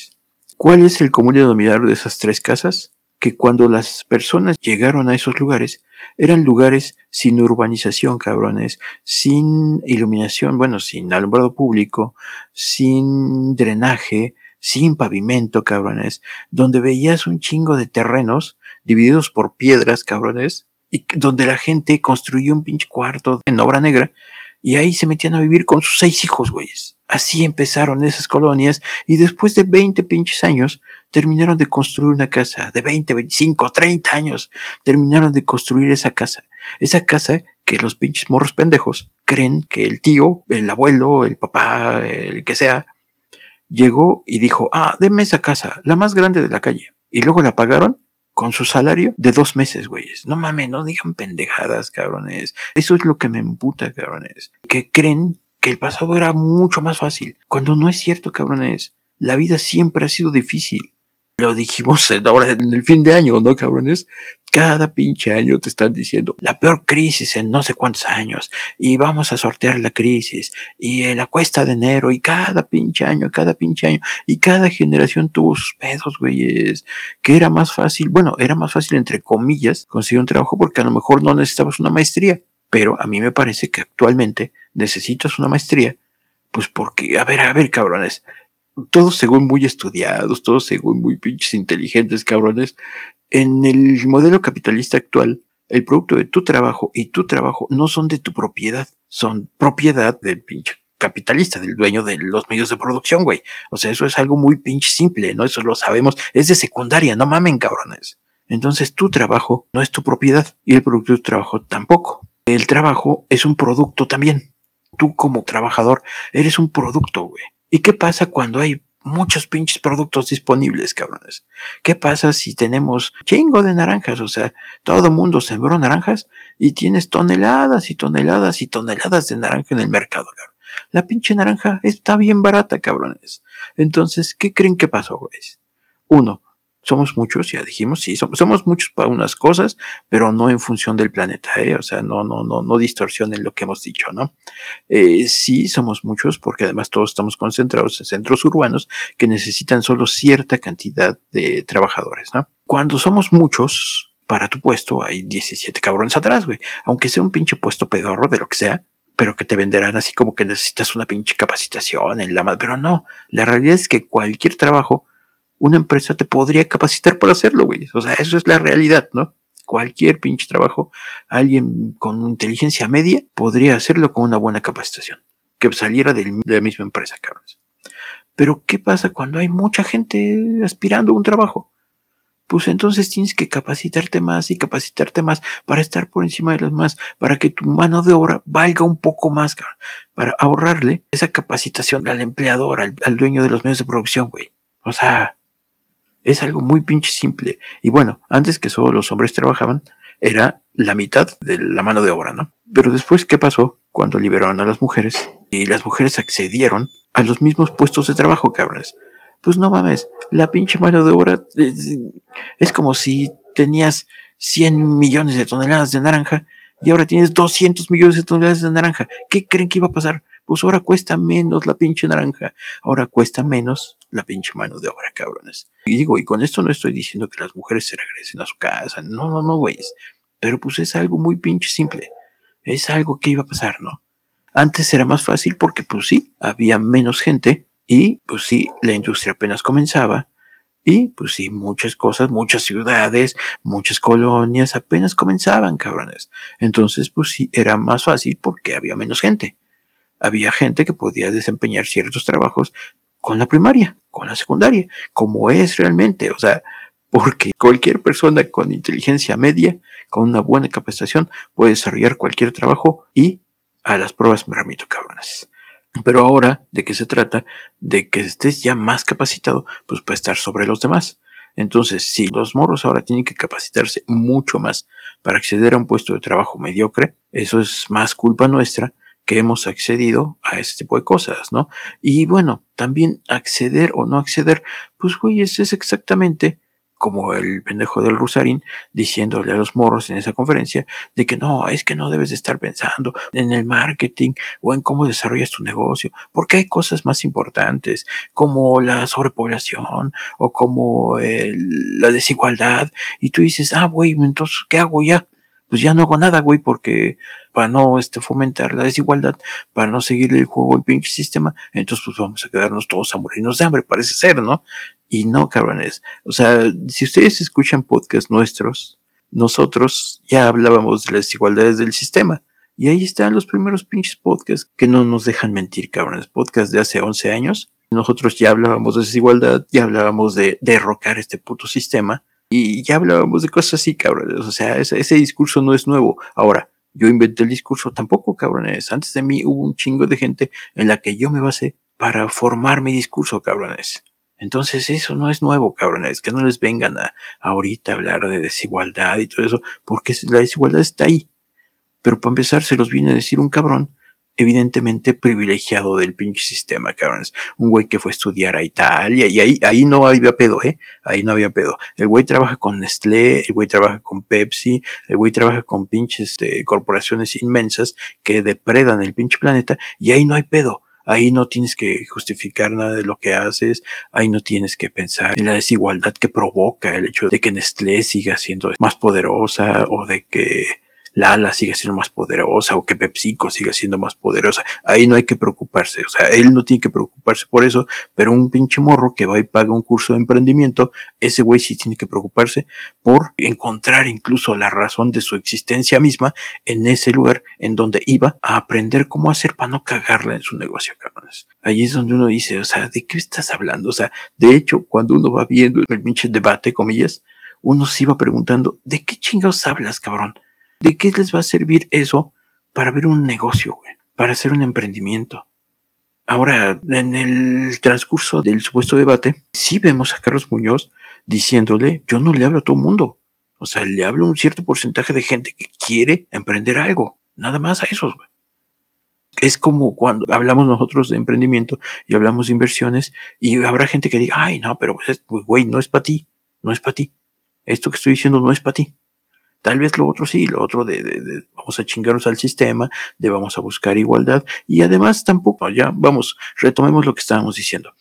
¿Cuál es el común denominador de esas tres casas? Que cuando las personas llegaron a esos lugares, eran lugares sin urbanización, cabrones, sin iluminación, bueno, sin alumbrado público, sin drenaje, sin pavimento, cabrones, donde veías un chingo de terrenos divididos por piedras, cabrones, y donde la gente construyó un pinche cuarto en obra negra y ahí se metían a vivir con sus seis hijos, güeyes. Así empezaron esas colonias y después de 20 pinches años terminaron de construir una casa, de 20, 25, 30 años, terminaron de construir esa casa. Esa casa que los pinches morros pendejos creen que el tío, el abuelo, el papá, el que sea, llegó y dijo, ah, deme esa casa, la más grande de la calle. Y luego la pagaron con su salario de dos meses, güeyes. No mames, no digan pendejadas, cabrones. Eso es lo que me emputa, cabrones. Que creen que el pasado era mucho más fácil. Cuando no es cierto, cabrones. La vida siempre ha sido difícil. Lo dijimos ahora en el fin de año, ¿no, cabrones? Cada pinche año te están diciendo la peor crisis en no sé cuántos años y vamos a sortear la crisis y la cuesta de enero y cada pinche año, cada pinche año y cada generación tuvo sus pedos, güeyes. Que era más fácil, bueno, era más fácil entre comillas conseguir un trabajo porque a lo mejor no necesitabas una maestría. Pero a mí me parece que actualmente necesitas una maestría, pues porque, a ver, a ver, cabrones, todos según muy estudiados, todos según muy pinches inteligentes, cabrones. En el modelo capitalista actual, el producto de tu trabajo y tu trabajo no son de tu propiedad, son propiedad del pinche capitalista, del dueño de los medios de producción, güey. O sea, eso es algo muy pinche simple, ¿no? Eso lo sabemos. Es de secundaria, no mamen, cabrones. Entonces, tu trabajo no es tu propiedad y el producto de tu trabajo tampoco. El trabajo es un producto también. Tú como trabajador eres un producto, güey. ¿Y qué pasa cuando hay muchos pinches productos disponibles, cabrones? ¿Qué pasa si tenemos chingo de naranjas? O sea, todo mundo sembró naranjas y tienes toneladas y toneladas y toneladas de naranja en el mercado, cabrón. La pinche naranja está bien barata, cabrones. Entonces, ¿qué creen que pasó, güey? Uno, somos muchos, ya dijimos, sí, somos, muchos para unas cosas, pero no en función del planeta, ¿eh? o sea, no, no, no, no distorsionen lo que hemos dicho, ¿no? Eh, sí, somos muchos, porque además todos estamos concentrados en centros urbanos que necesitan solo cierta cantidad de trabajadores, ¿no? Cuando somos muchos, para tu puesto hay 17 cabrones atrás, güey, aunque sea un pinche puesto pedorro de lo que sea, pero que te venderán así como que necesitas una pinche capacitación en la madre, pero no, la realidad es que cualquier trabajo una empresa te podría capacitar para hacerlo, güey. O sea, eso es la realidad, ¿no? Cualquier pinche trabajo, alguien con inteligencia media podría hacerlo con una buena capacitación, que saliera de la misma empresa, cabrón. Pero, ¿qué pasa cuando hay mucha gente aspirando a un trabajo? Pues entonces tienes que capacitarte más y capacitarte más para estar por encima de los más, para que tu mano de obra valga un poco más, cabrón, para ahorrarle esa capacitación al empleador, al, al dueño de los medios de producción, güey. O sea, es algo muy pinche simple. Y bueno, antes que solo los hombres trabajaban, era la mitad de la mano de obra, ¿no? Pero después, ¿qué pasó? Cuando liberaron a las mujeres y las mujeres accedieron a los mismos puestos de trabajo, cabrones. Pues no mames, la pinche mano de obra es, es como si tenías 100 millones de toneladas de naranja y ahora tienes 200 millones de toneladas de naranja. ¿Qué creen que iba a pasar? Pues ahora cuesta menos la pinche naranja, ahora cuesta menos la pinche mano de obra, cabrones. Y digo, y con esto no estoy diciendo que las mujeres se regresen a su casa, no, no, no, güeyes, pero pues es algo muy pinche simple, es algo que iba a pasar, ¿no? Antes era más fácil porque pues sí, había menos gente y pues sí, la industria apenas comenzaba y pues sí, muchas cosas, muchas ciudades, muchas colonias apenas comenzaban, cabrones. Entonces pues sí, era más fácil porque había menos gente había gente que podía desempeñar ciertos trabajos con la primaria, con la secundaria, como es realmente, o sea, porque cualquier persona con inteligencia media, con una buena capacitación, puede desarrollar cualquier trabajo y a las pruebas me remito, cabrones. Pero ahora, ¿de qué se trata? De que estés ya más capacitado, pues para estar sobre los demás. Entonces, si los morros ahora tienen que capacitarse mucho más para acceder a un puesto de trabajo mediocre, eso es más culpa nuestra que hemos accedido a ese tipo de cosas, ¿no? Y bueno, también acceder o no acceder, pues güey, eso es exactamente como el pendejo del Rusarín diciéndole a los morros en esa conferencia de que no, es que no debes de estar pensando en el marketing o en cómo desarrollas tu negocio, porque hay cosas más importantes como la sobrepoblación o como la desigualdad y tú dices, ah, güey, entonces, ¿qué hago ya? Pues ya no hago nada, güey, porque para no este, fomentar la desigualdad, para no seguirle el juego al pinche sistema, entonces pues vamos a quedarnos todos a morirnos de hambre, parece ser, ¿no? Y no, cabrones. O sea, si ustedes escuchan podcasts nuestros, nosotros ya hablábamos de las desigualdades del sistema. Y ahí están los primeros pinches podcasts que no nos dejan mentir, cabrones. Podcasts de hace 11 años. Nosotros ya hablábamos de desigualdad, ya hablábamos de derrocar este puto sistema. Y ya hablábamos de cosas así, cabrones. O sea, ese, discurso no es nuevo. Ahora, yo inventé el discurso tampoco, cabrones. Antes de mí hubo un chingo de gente en la que yo me basé para formar mi discurso, cabrones. Entonces eso no es nuevo, cabrones, que no les vengan a, ahorita hablar de desigualdad y todo eso, porque la desigualdad está ahí. Pero para empezar se los viene a decir un cabrón evidentemente privilegiado del pinche sistema, cabrones. Un güey que fue a estudiar a Italia y ahí, ahí no había pedo, ¿eh? Ahí no había pedo. El güey trabaja con Nestlé, el güey trabaja con Pepsi, el güey trabaja con pinches este, corporaciones inmensas que depredan el pinche planeta y ahí no hay pedo. Ahí no tienes que justificar nada de lo que haces, ahí no tienes que pensar en la desigualdad que provoca el hecho de que Nestlé siga siendo más poderosa o de que Lala sigue siendo más poderosa o que PepsiCo siga siendo más poderosa. Ahí no hay que preocuparse. O sea, él no tiene que preocuparse por eso, pero un pinche morro que va y paga un curso de emprendimiento, ese güey sí tiene que preocuparse por encontrar incluso la razón de su existencia misma en ese lugar en donde iba a aprender cómo hacer para no cagarla en su negocio, cabrones. Ahí es donde uno dice, o sea, ¿de qué estás hablando? O sea, de hecho, cuando uno va viendo el pinche debate, comillas, uno se iba preguntando, ¿de qué chingados hablas, cabrón? ¿De qué les va a servir eso para ver un negocio, güey? Para hacer un emprendimiento. Ahora, en el transcurso del supuesto debate, sí vemos a Carlos Muñoz diciéndole, yo no le hablo a todo mundo. O sea, le hablo a un cierto porcentaje de gente que quiere emprender algo. Nada más a esos, güey. Es como cuando hablamos nosotros de emprendimiento y hablamos de inversiones y habrá gente que diga, ay, no, pero pues güey, no es para ti, no es para ti. Esto que estoy diciendo no es para ti. Tal vez lo otro sí, lo otro de, de, vamos a chingarnos al sistema, de vamos a buscar igualdad y además tampoco, ya vamos, retomemos lo que estábamos diciendo.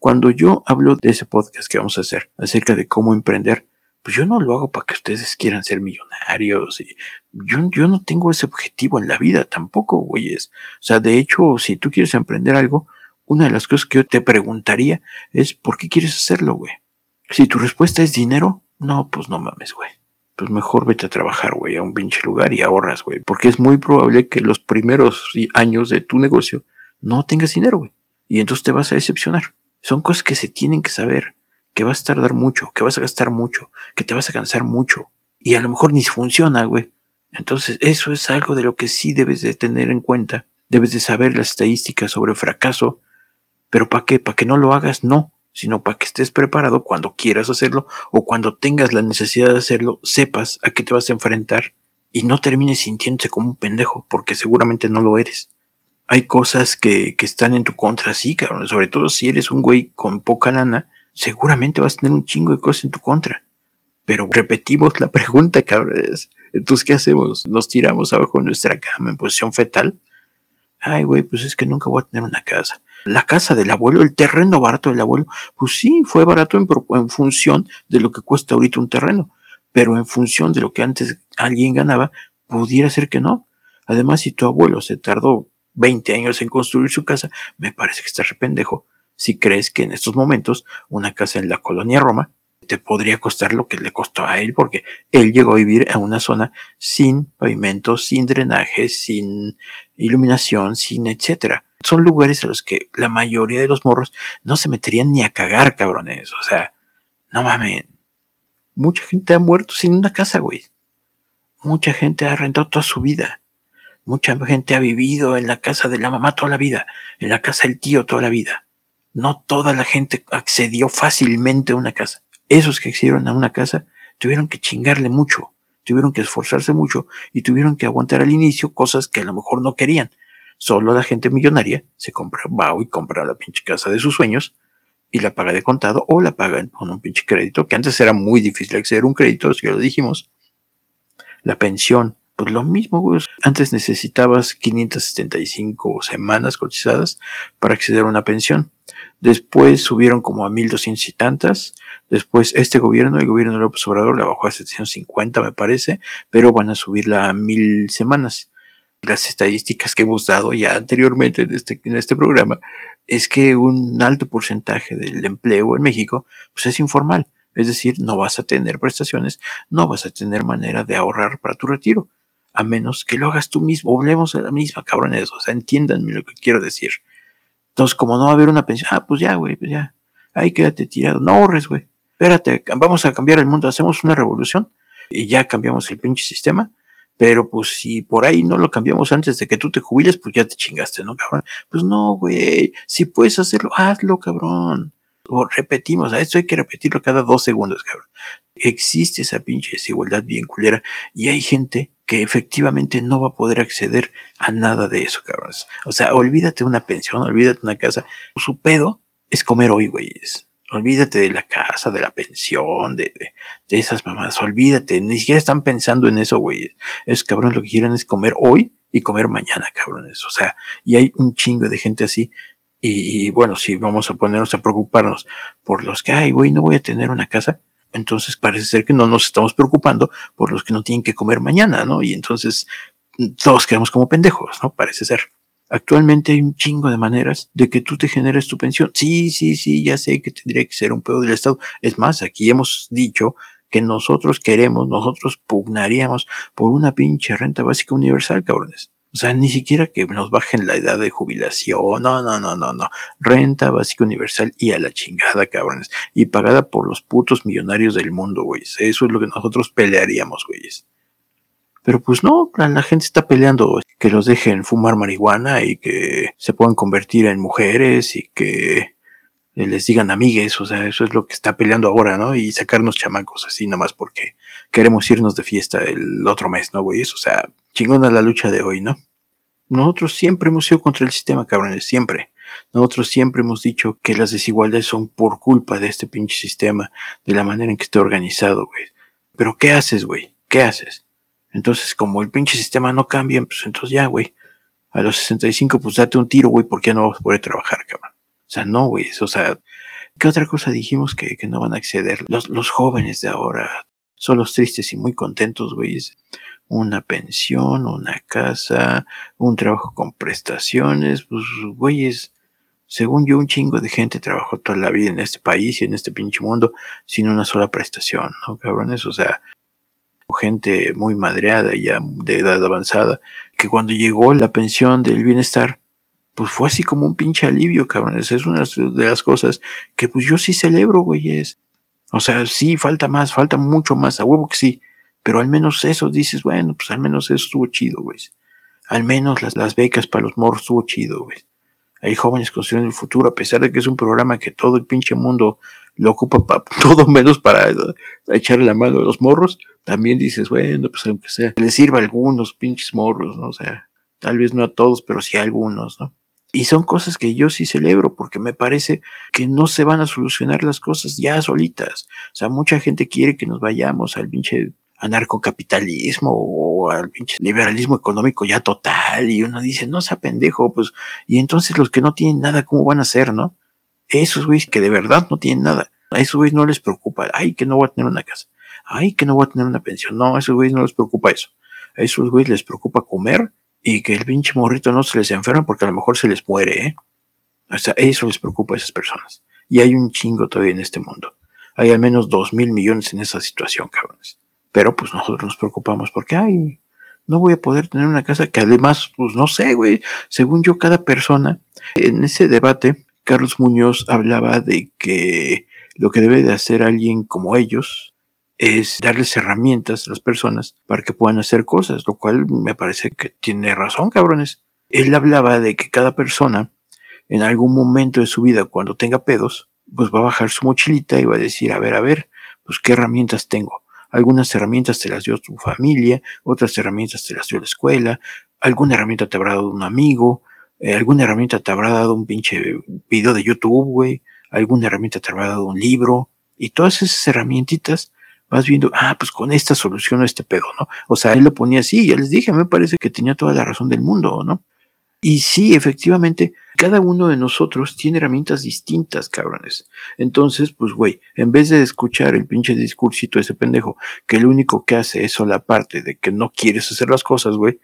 Cuando yo hablo de ese podcast que vamos a hacer acerca de cómo emprender, pues yo no lo hago para que ustedes quieran ser millonarios. Y yo, yo no tengo ese objetivo en la vida tampoco, güeyes. O sea, de hecho, si tú quieres emprender algo, una de las cosas que yo te preguntaría es, ¿por qué quieres hacerlo, güey? Si tu respuesta es dinero, no, pues no mames, güey pues mejor vete a trabajar, güey, a un pinche lugar y ahorras, güey. Porque es muy probable que los primeros años de tu negocio no tengas dinero, güey. Y entonces te vas a decepcionar. Son cosas que se tienen que saber. Que vas a tardar mucho, que vas a gastar mucho, que te vas a cansar mucho. Y a lo mejor ni funciona, güey. Entonces, eso es algo de lo que sí debes de tener en cuenta. Debes de saber las estadísticas sobre fracaso. Pero ¿para qué? ¿Para que no lo hagas? No sino para que estés preparado cuando quieras hacerlo o cuando tengas la necesidad de hacerlo, sepas a qué te vas a enfrentar y no termines sintiéndose como un pendejo, porque seguramente no lo eres. Hay cosas que, que están en tu contra, sí, cabrón, sobre todo si eres un güey con poca lana, seguramente vas a tener un chingo de cosas en tu contra. Pero repetimos la pregunta, cabrón. Entonces, ¿qué hacemos? ¿Nos tiramos abajo de nuestra cama en posición fetal? Ay, güey, pues es que nunca voy a tener una casa la casa del abuelo, el terreno barato del abuelo, pues sí, fue barato en, función de lo que cuesta ahorita un terreno, pero en función de lo que antes alguien ganaba, pudiera ser que no. Además, si tu abuelo se tardó 20 años en construir su casa, me parece que estás pendejo si crees que en estos momentos una casa en la colonia Roma te podría costar lo que le costó a él, porque él llegó a vivir en una zona sin pavimento, sin drenaje, sin iluminación, sin etcétera son lugares a los que la mayoría de los morros no se meterían ni a cagar, cabrones. O sea, no mames. Mucha gente ha muerto sin una casa, güey. Mucha gente ha rentado toda su vida. Mucha gente ha vivido en la casa de la mamá toda la vida, en la casa del tío toda la vida. No toda la gente accedió fácilmente a una casa. Esos que accedieron a una casa tuvieron que chingarle mucho, tuvieron que esforzarse mucho y tuvieron que aguantar al inicio cosas que a lo mejor no querían. Solo la gente millonaria se compra, va y compra la pinche casa de sus sueños y la paga de contado o la paga con un pinche crédito, que antes era muy difícil acceder a un crédito, si ya lo dijimos. La pensión, pues lo mismo, güey. Antes necesitabas 575 semanas cotizadas para acceder a una pensión. Después subieron como a 1200 y tantas. Después este gobierno, el gobierno de López Obrador, la bajó a 750, me parece, pero van a subirla a mil semanas. Las estadísticas que hemos dado ya anteriormente en este, en este programa es que un alto porcentaje del empleo en México pues es informal. Es decir, no vas a tener prestaciones, no vas a tener manera de ahorrar para tu retiro, a menos que lo hagas tú mismo. Volvemos a la misma, cabrones. O sea, entiéndanme lo que quiero decir. Entonces, como no va a haber una pensión, ah, pues ya, güey, pues ya. Ahí quédate tirado. No ahorres, güey. Espérate, vamos a cambiar el mundo. Hacemos una revolución y ya cambiamos el pinche sistema. Pero pues si por ahí no lo cambiamos antes de que tú te jubiles, pues ya te chingaste, ¿no, cabrón? Pues no, güey. Si puedes hacerlo, hazlo, cabrón. O repetimos, a esto hay que repetirlo cada dos segundos, cabrón. Existe esa pinche desigualdad bien culera y hay gente que efectivamente no va a poder acceder a nada de eso, cabrón. O sea, olvídate una pensión, olvídate una casa. Su pedo es comer hoy, güeyes. Olvídate de la casa, de la pensión, de, de, esas mamás. Olvídate, ni siquiera están pensando en eso, güeyes. Es cabrón, lo que quieren es comer hoy y comer mañana, cabrones. O sea, y hay un chingo de gente así. Y, y bueno, si vamos a ponernos a preocuparnos por los que, ay, güey, no voy a tener una casa, entonces parece ser que no nos estamos preocupando por los que no tienen que comer mañana, ¿no? Y entonces todos quedamos como pendejos, ¿no? Parece ser. Actualmente hay un chingo de maneras de que tú te generes tu pensión. Sí, sí, sí, ya sé que tendría que ser un pedo del Estado. Es más, aquí hemos dicho que nosotros queremos, nosotros pugnaríamos por una pinche renta básica universal, cabrones. O sea, ni siquiera que nos bajen la edad de jubilación. No, no, no, no, no. Renta básica universal y a la chingada, cabrones. Y pagada por los putos millonarios del mundo, güeyes. Eso es lo que nosotros pelearíamos, güeyes. Pero pues no, la, gente está peleando que los dejen fumar marihuana y que se puedan convertir en mujeres y que les digan amigues, o sea, eso es lo que está peleando ahora, ¿no? Y sacarnos chamacos así nomás porque queremos irnos de fiesta el otro mes, ¿no, güey? O sea, chingona la lucha de hoy, ¿no? Nosotros siempre hemos sido contra el sistema, cabrones, siempre. Nosotros siempre hemos dicho que las desigualdades son por culpa de este pinche sistema, de la manera en que está organizado, güey. Pero ¿qué haces, güey? ¿Qué haces? Entonces, como el pinche sistema no cambia, pues entonces ya, güey. A los 65, pues date un tiro, güey, porque no vas a poder trabajar, cabrón. O sea, no, güey. O sea, ¿qué otra cosa dijimos que, que no van a acceder? Los, los jóvenes de ahora son los tristes y muy contentos, güey una pensión, una casa, un trabajo con prestaciones, pues, güeyes, según yo, un chingo de gente trabajó toda la vida en este país y en este pinche mundo sin una sola prestación, ¿no, cabrones? O sea, gente muy madreada ya de edad avanzada, que cuando llegó la pensión del bienestar, pues fue así como un pinche alivio, cabrones. Es una de las cosas que pues yo sí celebro, güeyes. O sea, sí, falta más, falta mucho más, a huevo que sí. Pero al menos eso dices, bueno, pues al menos eso estuvo chido, güey. Al menos las, las becas para los morros estuvo chido, güey. Hay jóvenes construyendo el futuro, a pesar de que es un programa que todo el pinche mundo lo ocupa para todo menos para echarle la mano a los morros. También dices, bueno, pues aunque sea, les sirva a algunos pinches morros, ¿no? O sea, tal vez no a todos, pero sí a algunos, ¿no? Y son cosas que yo sí celebro porque me parece que no se van a solucionar las cosas ya solitas. O sea, mucha gente quiere que nos vayamos al pinche anarcocapitalismo o al pinche liberalismo económico ya total y uno dice, no sea pendejo, pues, y entonces los que no tienen nada, ¿cómo van a ser, no? Esos güeyes que de verdad no tienen nada, a esos güeyes no les preocupa, ay, que no voy a tener una casa, ay, que no voy a tener una pensión, no, a esos güeyes no les preocupa eso, a esos güeyes les preocupa comer y que el pinche morrito no se les enferme porque a lo mejor se les muere, ¿eh? O sea, eso les preocupa a esas personas. Y hay un chingo todavía en este mundo. Hay al menos dos mil millones en esa situación, cabrones. Pero pues nosotros nos preocupamos porque, ay, no voy a poder tener una casa que además, pues no sé, güey, según yo, cada persona, en ese debate, Carlos Muñoz hablaba de que lo que debe de hacer alguien como ellos es darles herramientas a las personas para que puedan hacer cosas, lo cual me parece que tiene razón, cabrones. Él hablaba de que cada persona, en algún momento de su vida, cuando tenga pedos, pues va a bajar su mochilita y va a decir, a ver, a ver, pues qué herramientas tengo. Algunas herramientas te las dio tu familia, otras herramientas te las dio la escuela, alguna herramienta te habrá dado un amigo, eh, alguna herramienta te habrá dado un pinche video de YouTube, güey, alguna herramienta te habrá dado un libro, y todas esas herramientitas vas viendo, ah, pues con esta solución este pedo, ¿no? O sea, él lo ponía así, ya les dije, me parece que tenía toda la razón del mundo, ¿no? Y sí, efectivamente, cada uno de nosotros tiene herramientas distintas, cabrones. Entonces, pues, güey, en vez de escuchar el pinche discursito de ese pendejo, que lo único que hace es la parte de que no quieres hacer las cosas, güey,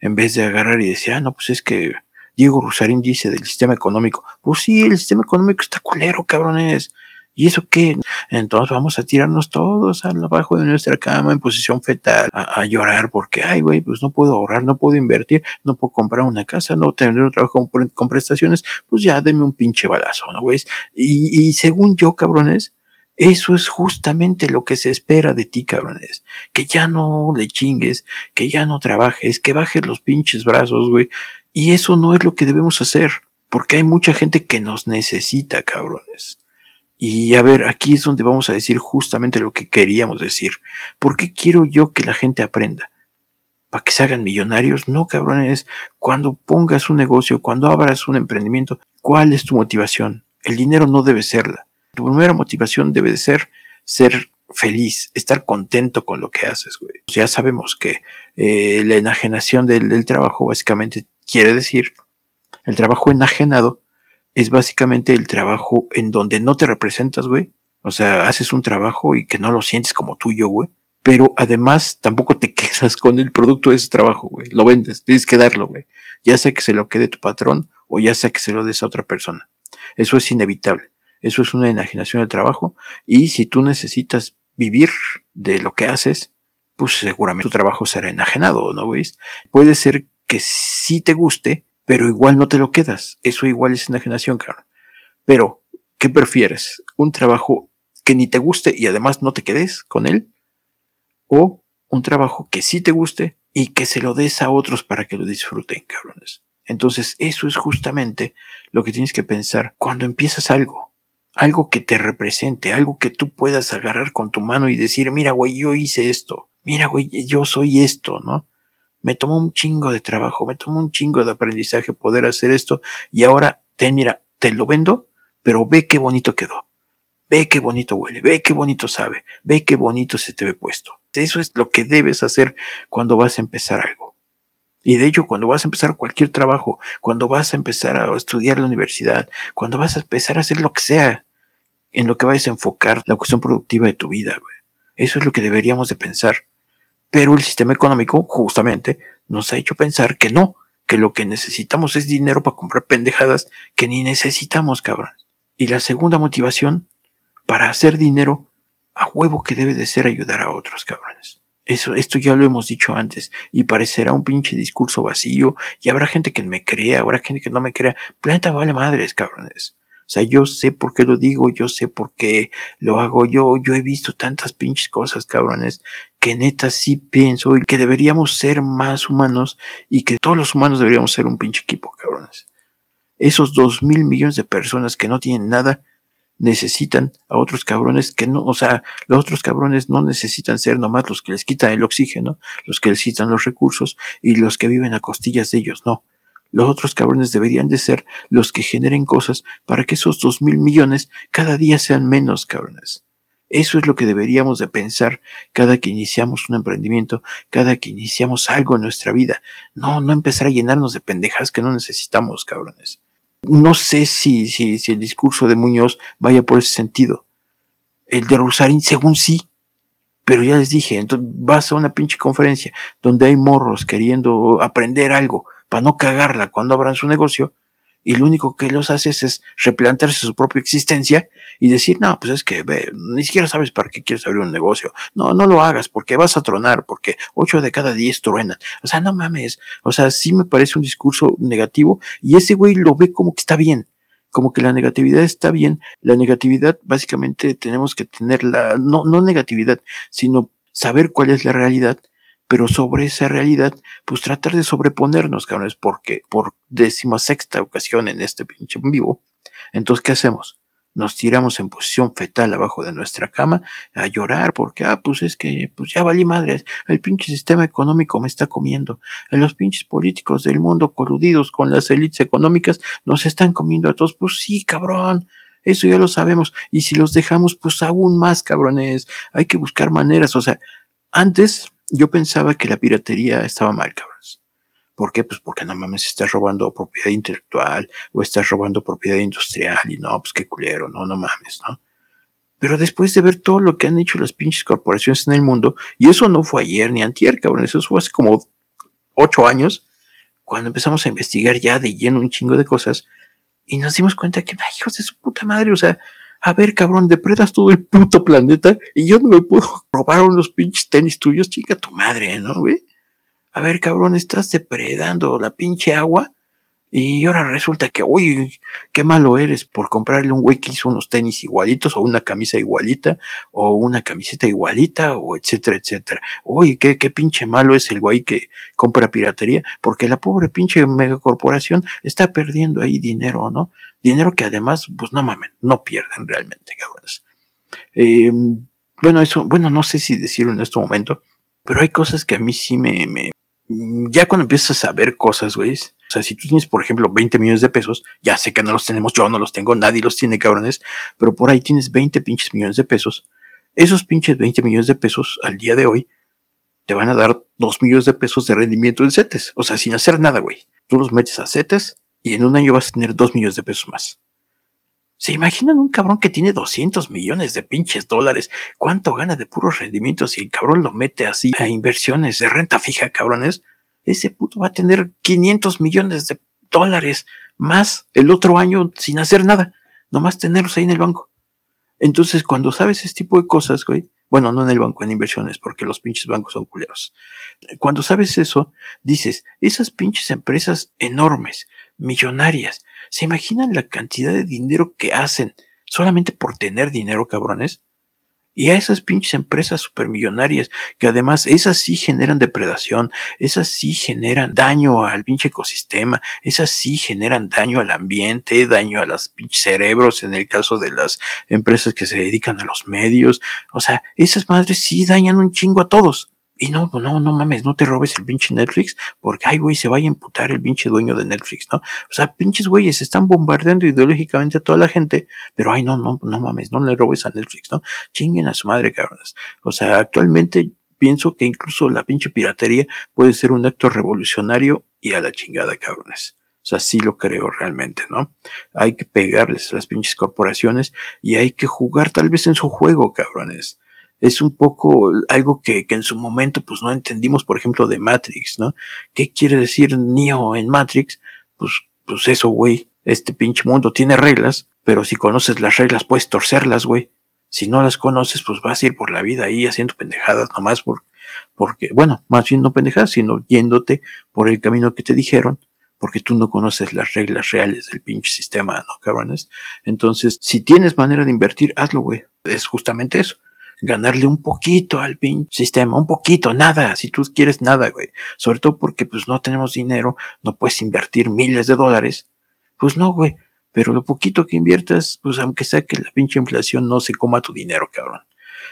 en vez de agarrar y decir, ah, no, pues es que Diego Rosarín dice del sistema económico. Pues sí, el sistema económico está culero, cabrones. ¿Y eso qué? Entonces vamos a tirarnos todos abajo de nuestra cama en posición fetal a, llorar porque, ay, güey, pues no puedo ahorrar, no puedo invertir, no puedo comprar una casa, no tener un trabajo con, prestaciones, pues ya denme un pinche balazo, ¿no, güey? Y, y según yo, cabrones, eso es justamente lo que se espera de ti, cabrones. Que ya no le chingues, que ya no trabajes, que bajes los pinches brazos, güey. Y eso no es lo que debemos hacer, porque hay mucha gente que nos necesita, cabrones. Y a ver, aquí es donde vamos a decir justamente lo que queríamos decir. ¿Por qué quiero yo que la gente aprenda? ¿Para que se hagan millonarios? No, cabrones. Cuando pongas un negocio, cuando abras un emprendimiento, ¿cuál es tu motivación? El dinero no debe serla. Tu primera motivación debe de ser ser feliz, estar contento con lo que haces, güey. Ya sabemos que eh, la enajenación del, del trabajo básicamente quiere decir el trabajo enajenado es básicamente el trabajo en donde no te representas, güey. O sea, haces un trabajo y que no lo sientes como tuyo, güey. Pero además tampoco te quedas con el producto de ese trabajo, güey. Lo vendes, tienes que darlo, güey. Ya sea que se lo quede tu patrón o ya sea que se lo des a otra persona. Eso es inevitable. Eso es una enajenación del trabajo. Y si tú necesitas vivir de lo que haces, pues seguramente tu trabajo será enajenado, ¿no veis? Puede ser que sí te guste, pero igual no te lo quedas. Eso igual es enajenación, claro. Pero, ¿qué prefieres? ¿Un trabajo que ni te guste y además no te quedes con él? ¿O un trabajo que sí te guste y que se lo des a otros para que lo disfruten, cabrones? Entonces, eso es justamente lo que tienes que pensar cuando empiezas algo. Algo que te represente, algo que tú puedas agarrar con tu mano y decir, mira, güey, yo hice esto. Mira, güey, yo soy esto, ¿no? Me tomó un chingo de trabajo, me tomó un chingo de aprendizaje poder hacer esto y ahora, ten, mira, te lo vendo, pero ve qué bonito quedó. Ve qué bonito huele, ve qué bonito sabe, ve qué bonito se te ve puesto. Eso es lo que debes hacer cuando vas a empezar algo. Y de hecho, cuando vas a empezar cualquier trabajo, cuando vas a empezar a estudiar la universidad, cuando vas a empezar a hacer lo que sea, en lo que vayas a enfocar la cuestión productiva de tu vida, Eso es lo que deberíamos de pensar. Pero el sistema económico, justamente, nos ha hecho pensar que no, que lo que necesitamos es dinero para comprar pendejadas que ni necesitamos, cabrón. Y la segunda motivación para hacer dinero, a huevo que debe de ser ayudar a otros, cabrones. Eso, esto ya lo hemos dicho antes, y parecerá un pinche discurso vacío, y habrá gente que me crea, habrá gente que no me crea. Planeta vale madres, cabrones. O sea, yo sé por qué lo digo, yo sé por qué lo hago. Yo, yo he visto tantas pinches cosas, cabrones, que neta sí pienso y que deberíamos ser más humanos y que todos los humanos deberíamos ser un pinche equipo, cabrones. Esos dos mil millones de personas que no tienen nada necesitan a otros cabrones que no, o sea, los otros cabrones no necesitan ser nomás los que les quitan el oxígeno, los que les quitan los recursos y los que viven a costillas de ellos, no los otros cabrones deberían de ser los que generen cosas para que esos dos mil millones cada día sean menos cabrones. Eso es lo que deberíamos de pensar cada que iniciamos un emprendimiento, cada que iniciamos algo en nuestra vida. No, no empezar a llenarnos de pendejas que no necesitamos, cabrones. No sé si, si, si el discurso de Muñoz vaya por ese sentido. El de Rosarín, según sí. Pero ya les dije, entonces vas a una pinche conferencia donde hay morros queriendo aprender algo para no cagarla cuando abran su negocio, y lo único que los haces es replantearse su propia existencia y decir, no, pues es que ve, ni siquiera sabes para qué quieres abrir un negocio. No, no lo hagas porque vas a tronar, porque ocho de cada diez truenan. O sea, no mames. O sea, sí me parece un discurso negativo y ese güey lo ve como que está bien como que la negatividad está bien. La negatividad básicamente tenemos que tenerla, no, no negatividad, sino saber cuál es la realidad, pero sobre esa realidad, pues tratar de sobreponernos, cabrones, porque por sexta ocasión en este pinche vivo, entonces, ¿qué hacemos? nos tiramos en posición fetal abajo de nuestra cama a llorar porque, ah, pues es que, pues ya valí madres, el pinche sistema económico me está comiendo, los pinches políticos del mundo coludidos con las élites económicas nos están comiendo a todos, pues sí, cabrón, eso ya lo sabemos, y si los dejamos, pues aún más, cabrones, hay que buscar maneras, o sea, antes yo pensaba que la piratería estaba mal, cabrones. ¿Por qué? Pues porque no mames, estás robando propiedad intelectual o estás robando propiedad industrial y no, pues qué culero, no, no mames, ¿no? Pero después de ver todo lo que han hecho las pinches corporaciones en el mundo, y eso no fue ayer ni antier, cabrón, eso fue hace como ocho años, cuando empezamos a investigar ya de lleno un chingo de cosas, y nos dimos cuenta que, ay, hijos de su puta madre, o sea, a ver, cabrón, depredas todo el puto planeta y yo no me puedo robar unos pinches tenis tuyos, chica tu madre, ¿no, güey? a ver, cabrón, estás depredando la pinche agua y ahora resulta que, uy, qué malo eres por comprarle un güey que hizo unos tenis igualitos o una camisa igualita o una camiseta igualita o etcétera, etcétera. Uy, qué, qué pinche malo es el güey que compra piratería porque la pobre pinche megacorporación está perdiendo ahí dinero, ¿no? Dinero que además, pues no mamen, no pierden realmente, cabrones. Eh, bueno, eso, bueno, no sé si decirlo en este momento, pero hay cosas que a mí sí me, me, ya cuando empiezas a saber cosas, güey, o sea, si tú tienes, por ejemplo, 20 millones de pesos, ya sé que no los tenemos, yo no los tengo, nadie los tiene, cabrones, pero por ahí tienes 20 pinches millones de pesos. Esos pinches 20 millones de pesos al día de hoy te van a dar 2 millones de pesos de rendimiento en CETES. O sea, sin hacer nada, güey. Tú los metes a CETES y en un año vas a tener 2 millones de pesos más. ¿Se imaginan un cabrón que tiene 200 millones de pinches dólares? ¿Cuánto gana de puros rendimientos si el cabrón lo mete así a inversiones de renta fija, cabrones? Ese puto va a tener 500 millones de dólares más el otro año sin hacer nada. Nomás tenerlos ahí en el banco. Entonces, cuando sabes ese tipo de cosas, güey, bueno, no en el banco, en inversiones, porque los pinches bancos son culeros. Cuando sabes eso, dices, esas pinches empresas enormes, millonarias, ¿Se imaginan la cantidad de dinero que hacen solamente por tener dinero, cabrones? Y a esas pinches empresas supermillonarias, que además esas sí generan depredación, esas sí generan daño al pinche ecosistema, esas sí generan daño al ambiente, daño a los pinches cerebros en el caso de las empresas que se dedican a los medios. O sea, esas madres sí dañan un chingo a todos. Y no, pues no, no mames, no te robes el pinche Netflix, porque ay, güey, se vaya a imputar el pinche dueño de Netflix, ¿no? O sea, pinches güeyes están bombardeando ideológicamente a toda la gente, pero ay, no, no, no mames, no le robes a Netflix, ¿no? Chinguen a su madre, cabrones. O sea, actualmente pienso que incluso la pinche piratería puede ser un acto revolucionario y a la chingada, cabrones. O sea, sí lo creo realmente, ¿no? Hay que pegarles a las pinches corporaciones y hay que jugar tal vez en su juego, cabrones es un poco algo que, que, en su momento pues no entendimos, por ejemplo, de Matrix, ¿no? ¿Qué quiere decir Neo en Matrix? Pues, pues eso, güey. Este pinche mundo tiene reglas, pero si conoces las reglas puedes torcerlas, güey. Si no las conoces, pues vas a ir por la vida ahí haciendo pendejadas nomás por, porque, bueno, más bien no pendejadas, sino yéndote por el camino que te dijeron, porque tú no conoces las reglas reales del pinche sistema, ¿no, cabrones? Entonces, si tienes manera de invertir, hazlo, güey. Es justamente eso ganarle un poquito al pinche sistema, un poquito, nada, si tú quieres nada, güey. Sobre todo porque pues no tenemos dinero, no puedes invertir miles de dólares. Pues no, güey. Pero lo poquito que inviertas, pues aunque sea que la pinche inflación no se coma tu dinero, cabrón.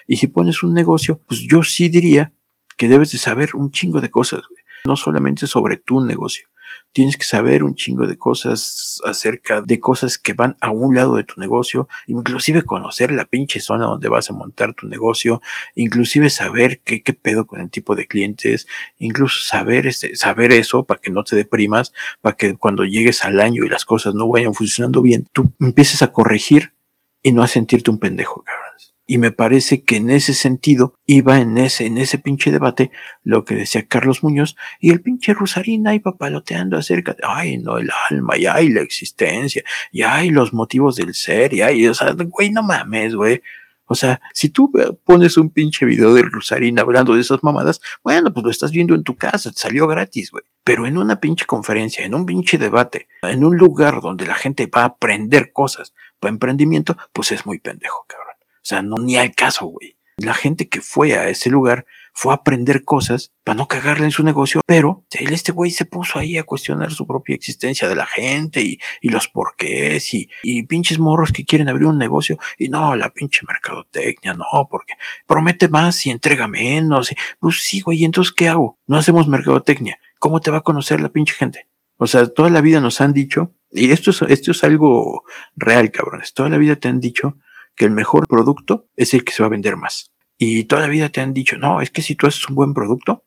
Y si pones un negocio, pues yo sí diría que debes de saber un chingo de cosas, güey. No solamente sobre tu negocio, tienes que saber un chingo de cosas acerca de cosas que van a un lado de tu negocio, inclusive conocer la pinche zona donde vas a montar tu negocio, inclusive saber qué, qué pedo con el tipo de clientes, incluso saber, este, saber eso para que no te deprimas, para que cuando llegues al año y las cosas no vayan funcionando bien, tú empieces a corregir y no a sentirte un pendejo, cabrón. Y me parece que en ese sentido iba en ese, en ese pinche debate lo que decía Carlos Muñoz y el pinche Rosarín iba paloteando acerca de, ay, no, el alma, y ay, la existencia, y ay, los motivos del ser, y ay, o sea, güey, no mames, güey. O sea, si tú pones un pinche video de Rosarín hablando de esas mamadas, bueno, pues lo estás viendo en tu casa, te salió gratis, güey. Pero en una pinche conferencia, en un pinche debate, en un lugar donde la gente va a aprender cosas para emprendimiento, pues es muy pendejo, cabrón. O sea, no ni al caso, güey. La gente que fue a ese lugar fue a aprender cosas para no cagarle en su negocio, pero este güey se puso ahí a cuestionar su propia existencia de la gente y, los porqués y, y pinches morros que quieren abrir un negocio y no, la pinche mercadotecnia, no, porque promete más y entrega menos. Y, pues sí, güey, entonces ¿qué hago? No hacemos mercadotecnia. ¿Cómo te va a conocer la pinche gente? O sea, toda la vida nos han dicho, y esto es, esto es algo real, cabrones, toda la vida te han dicho que el mejor producto es el que se va a vender más. Y toda la vida te han dicho, no, es que si tú haces un buen producto,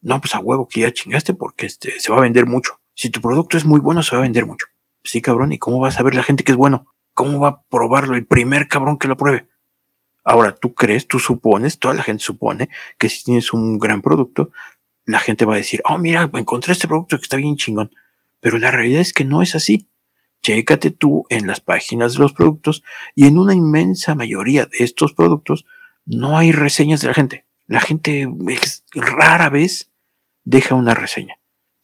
no, pues a huevo que ya chingaste porque este, se va a vender mucho. Si tu producto es muy bueno, se va a vender mucho. Sí, cabrón, ¿y cómo va a saber la gente que es bueno? ¿Cómo va a probarlo el primer cabrón que lo pruebe? Ahora, tú crees, tú supones, toda la gente supone que si tienes un gran producto, la gente va a decir, oh, mira, encontré este producto que está bien chingón. Pero la realidad es que no es así. Chécate tú en las páginas de los productos y en una inmensa mayoría de estos productos no hay reseñas de la gente. La gente rara vez deja una reseña.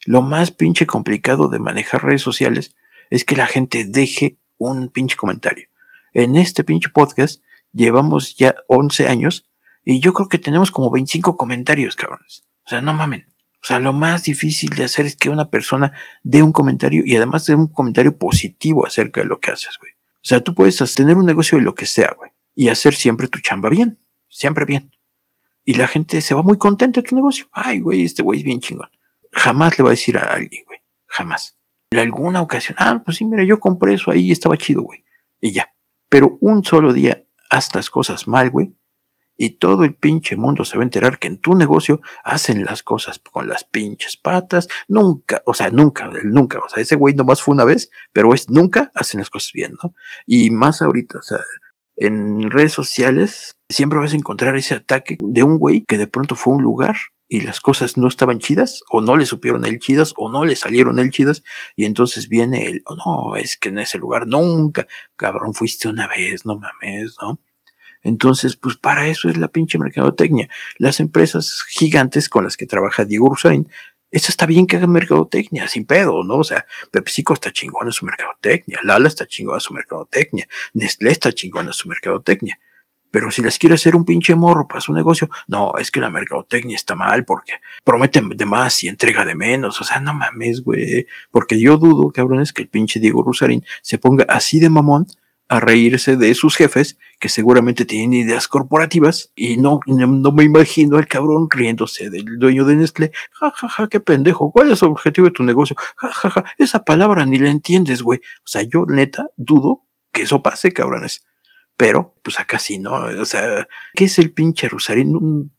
Lo más pinche complicado de manejar redes sociales es que la gente deje un pinche comentario. En este pinche podcast llevamos ya 11 años y yo creo que tenemos como 25 comentarios, cabrones. O sea, no mamen. O sea, lo más difícil de hacer es que una persona dé un comentario y además dé un comentario positivo acerca de lo que haces, güey. O sea, tú puedes tener un negocio de lo que sea, güey, y hacer siempre tu chamba bien siempre bien. Y la gente se va muy contenta de tu negocio. Ay, güey, este güey es bien chingón. Jamás le va a decir a alguien, güey. Jamás. En alguna ocasión, ah, pues sí, mira, yo compré eso ahí y estaba chido, güey. Y ya. Pero un solo día haz las cosas mal, güey. Y todo el pinche mundo se va a enterar que en tu negocio hacen las cosas con las pinches patas. Nunca, o sea, nunca, nunca. O sea, ese güey nomás fue una vez, pero es nunca hacen las cosas bien, ¿no? Y más ahorita, o sea, en redes sociales siempre vas a encontrar ese ataque de un güey que de pronto fue a un lugar y las cosas no estaban chidas o no le supieron el chidas o no le salieron el chidas y entonces viene el, oh, no, es que en ese lugar nunca, cabrón, fuiste una vez, no mames, ¿no? Entonces, pues para eso es la pinche mercadotecnia. Las empresas gigantes con las que trabaja Diego Rusain eso está bien que haga mercadotecnia, sin pedo, ¿no? O sea, PepsiCo está chingón en su mercadotecnia, Lala está chingón en su mercadotecnia, Nestlé está chingón en su mercadotecnia. Pero si les quiere hacer un pinche morro para su negocio, no, es que la mercadotecnia está mal porque prometen de más y entrega de menos. O sea, no mames, güey. Porque yo dudo, cabrones, que el pinche Diego Rusarín se ponga así de mamón a reírse de sus jefes, que seguramente tienen ideas corporativas, y no, no me imagino al cabrón riéndose del dueño de Nestlé. Ja, ja, ja, qué pendejo. ¿Cuál es el objetivo de tu negocio? Ja, ja, ja. Esa palabra ni la entiendes, güey. O sea, yo neta dudo que eso pase, cabrones. Pero, pues acá sí, ¿no? O sea, ¿qué es el pinche Rosarín?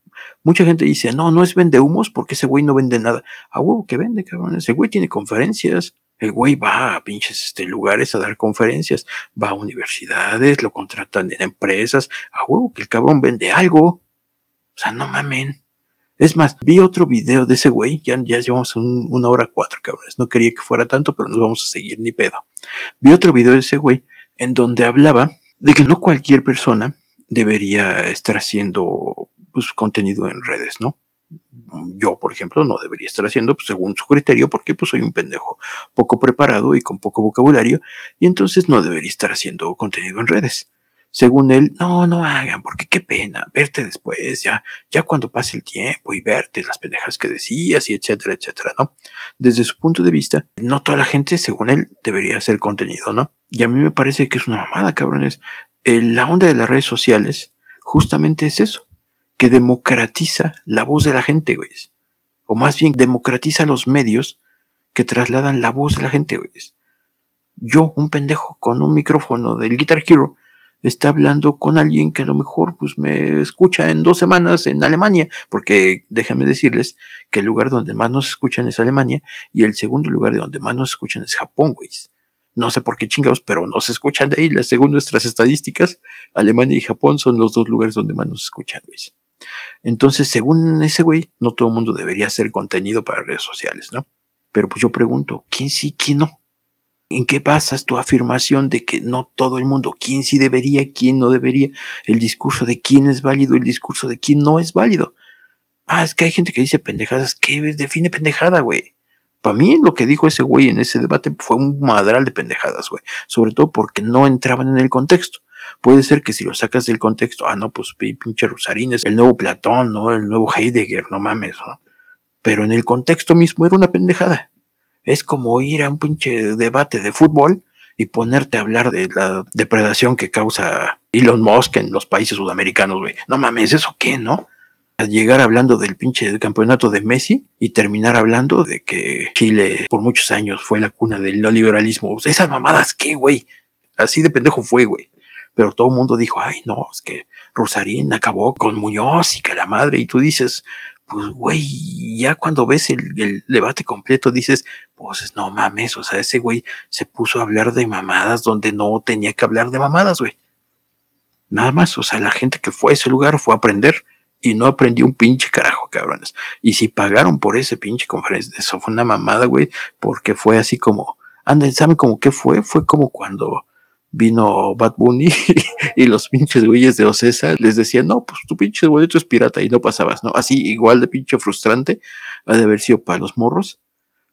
Mucha gente dice, no, no es vende humos porque ese güey no vende nada. A huevo que vende, cabrón. Ese güey tiene conferencias, el güey va a pinches este, lugares a dar conferencias, va a universidades, lo contratan en empresas, a huevo que el cabrón vende algo. O sea, no mamen. Es más, vi otro video de ese güey, ya, ya llevamos una hora cuatro, cabrones. No quería que fuera tanto, pero nos vamos a seguir ni pedo. Vi otro video de ese güey en donde hablaba de que no cualquier persona debería estar haciendo pues, contenido en redes, ¿no? Yo, por ejemplo, no debería estar haciendo pues, según su criterio porque pues soy un pendejo poco preparado y con poco vocabulario y entonces no debería estar haciendo contenido en redes. Según él, no, no hagan, porque qué pena, verte después, ya, ya cuando pase el tiempo y verte las pendejas que decías y etcétera, etcétera, ¿no? Desde su punto de vista, no toda la gente, según él, debería hacer contenido, ¿no? Y a mí me parece que es una mamada, cabrones. la onda de las redes sociales justamente es eso que democratiza la voz de la gente, güey. O más bien democratiza los medios que trasladan la voz de la gente, güey. Yo, un pendejo con un micrófono del Guitar Hero, está hablando con alguien que a lo mejor pues me escucha en dos semanas en Alemania, porque déjame decirles que el lugar donde más nos escuchan es Alemania y el segundo lugar de donde más nos escuchan es Japón, güey. No sé por qué chingados, pero nos escuchan de ahí. Según nuestras estadísticas, Alemania y Japón son los dos lugares donde más nos escuchan, güey. Entonces, según ese güey, no todo el mundo debería hacer contenido para redes sociales, ¿no? Pero pues yo pregunto, ¿quién sí, quién no? ¿En qué basas tu afirmación de que no todo el mundo, quién sí debería, quién no debería, el discurso de quién es válido, el discurso de quién no es válido? Ah, es que hay gente que dice pendejadas. ¿Qué define pendejada, güey? Para mí lo que dijo ese güey en ese debate fue un madral de pendejadas, güey. Sobre todo porque no entraban en el contexto. Puede ser que si lo sacas del contexto, ah, no, pues pinche Rosarines, el nuevo Platón, ¿no? El nuevo Heidegger, no mames, ¿no? Pero en el contexto mismo era una pendejada. Es como ir a un pinche debate de fútbol y ponerte a hablar de la depredación que causa Elon Musk en los países sudamericanos, güey. No mames, ¿eso qué, no? llegar hablando del pinche campeonato de Messi y terminar hablando de que Chile por muchos años fue la cuna del neoliberalismo. Esas mamadas, ¿qué, güey? Así de pendejo fue, güey. Pero todo el mundo dijo, ay, no, es que Rosarín acabó con Muñoz y que la madre. Y tú dices, pues, güey, ya cuando ves el, el, debate completo dices, pues, no mames, o sea, ese güey se puso a hablar de mamadas donde no tenía que hablar de mamadas, güey. Nada más, o sea, la gente que fue a ese lugar fue a aprender y no aprendí un pinche carajo, cabrones. Y si pagaron por ese pinche conferencia, eso fue una mamada, güey, porque fue así como, anda, ¿saben cómo qué fue? Fue como cuando vino Bad Bunny y los pinches güeyes de Ocesa les decían, no, pues tu pinche boleto es pirata y no pasabas, ¿no? Así igual de pinche frustrante ha de haber sido para los morros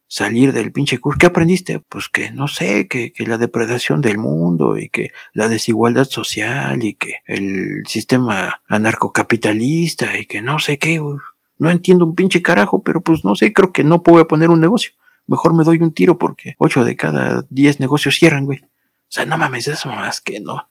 salir del pinche curso. ¿Qué aprendiste? Pues que no sé, que, que, la depredación del mundo y que la desigualdad social y que el sistema anarcocapitalista y que no sé qué. No entiendo un pinche carajo, pero pues no sé, creo que no puedo poner un negocio. Mejor me doy un tiro porque ocho de cada diez negocios cierran, güey. O sea, no mames, eso más que no. O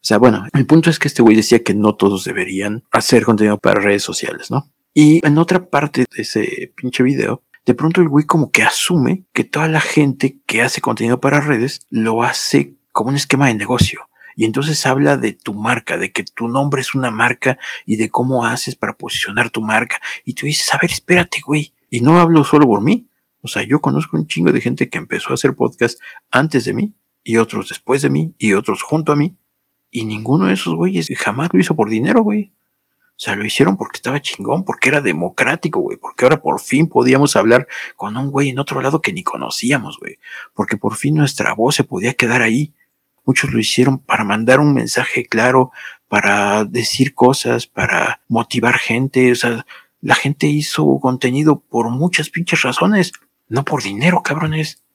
sea, bueno, el punto es que este güey decía que no todos deberían hacer contenido para redes sociales, ¿no? Y en otra parte de ese pinche video, de pronto el güey como que asume que toda la gente que hace contenido para redes lo hace como un esquema de negocio. Y entonces habla de tu marca, de que tu nombre es una marca y de cómo haces para posicionar tu marca. Y tú dices, a ver, espérate, güey. Y no hablo solo por mí. O sea, yo conozco un chingo de gente que empezó a hacer podcast antes de mí y otros después de mí y otros junto a mí. Y ninguno de esos güeyes jamás lo hizo por dinero, güey. O sea, lo hicieron porque estaba chingón, porque era democrático, güey. Porque ahora por fin podíamos hablar con un güey en otro lado que ni conocíamos, güey. Porque por fin nuestra voz se podía quedar ahí. Muchos lo hicieron para mandar un mensaje claro, para decir cosas, para motivar gente. O sea, la gente hizo contenido por muchas pinches razones, no por dinero, cabrones.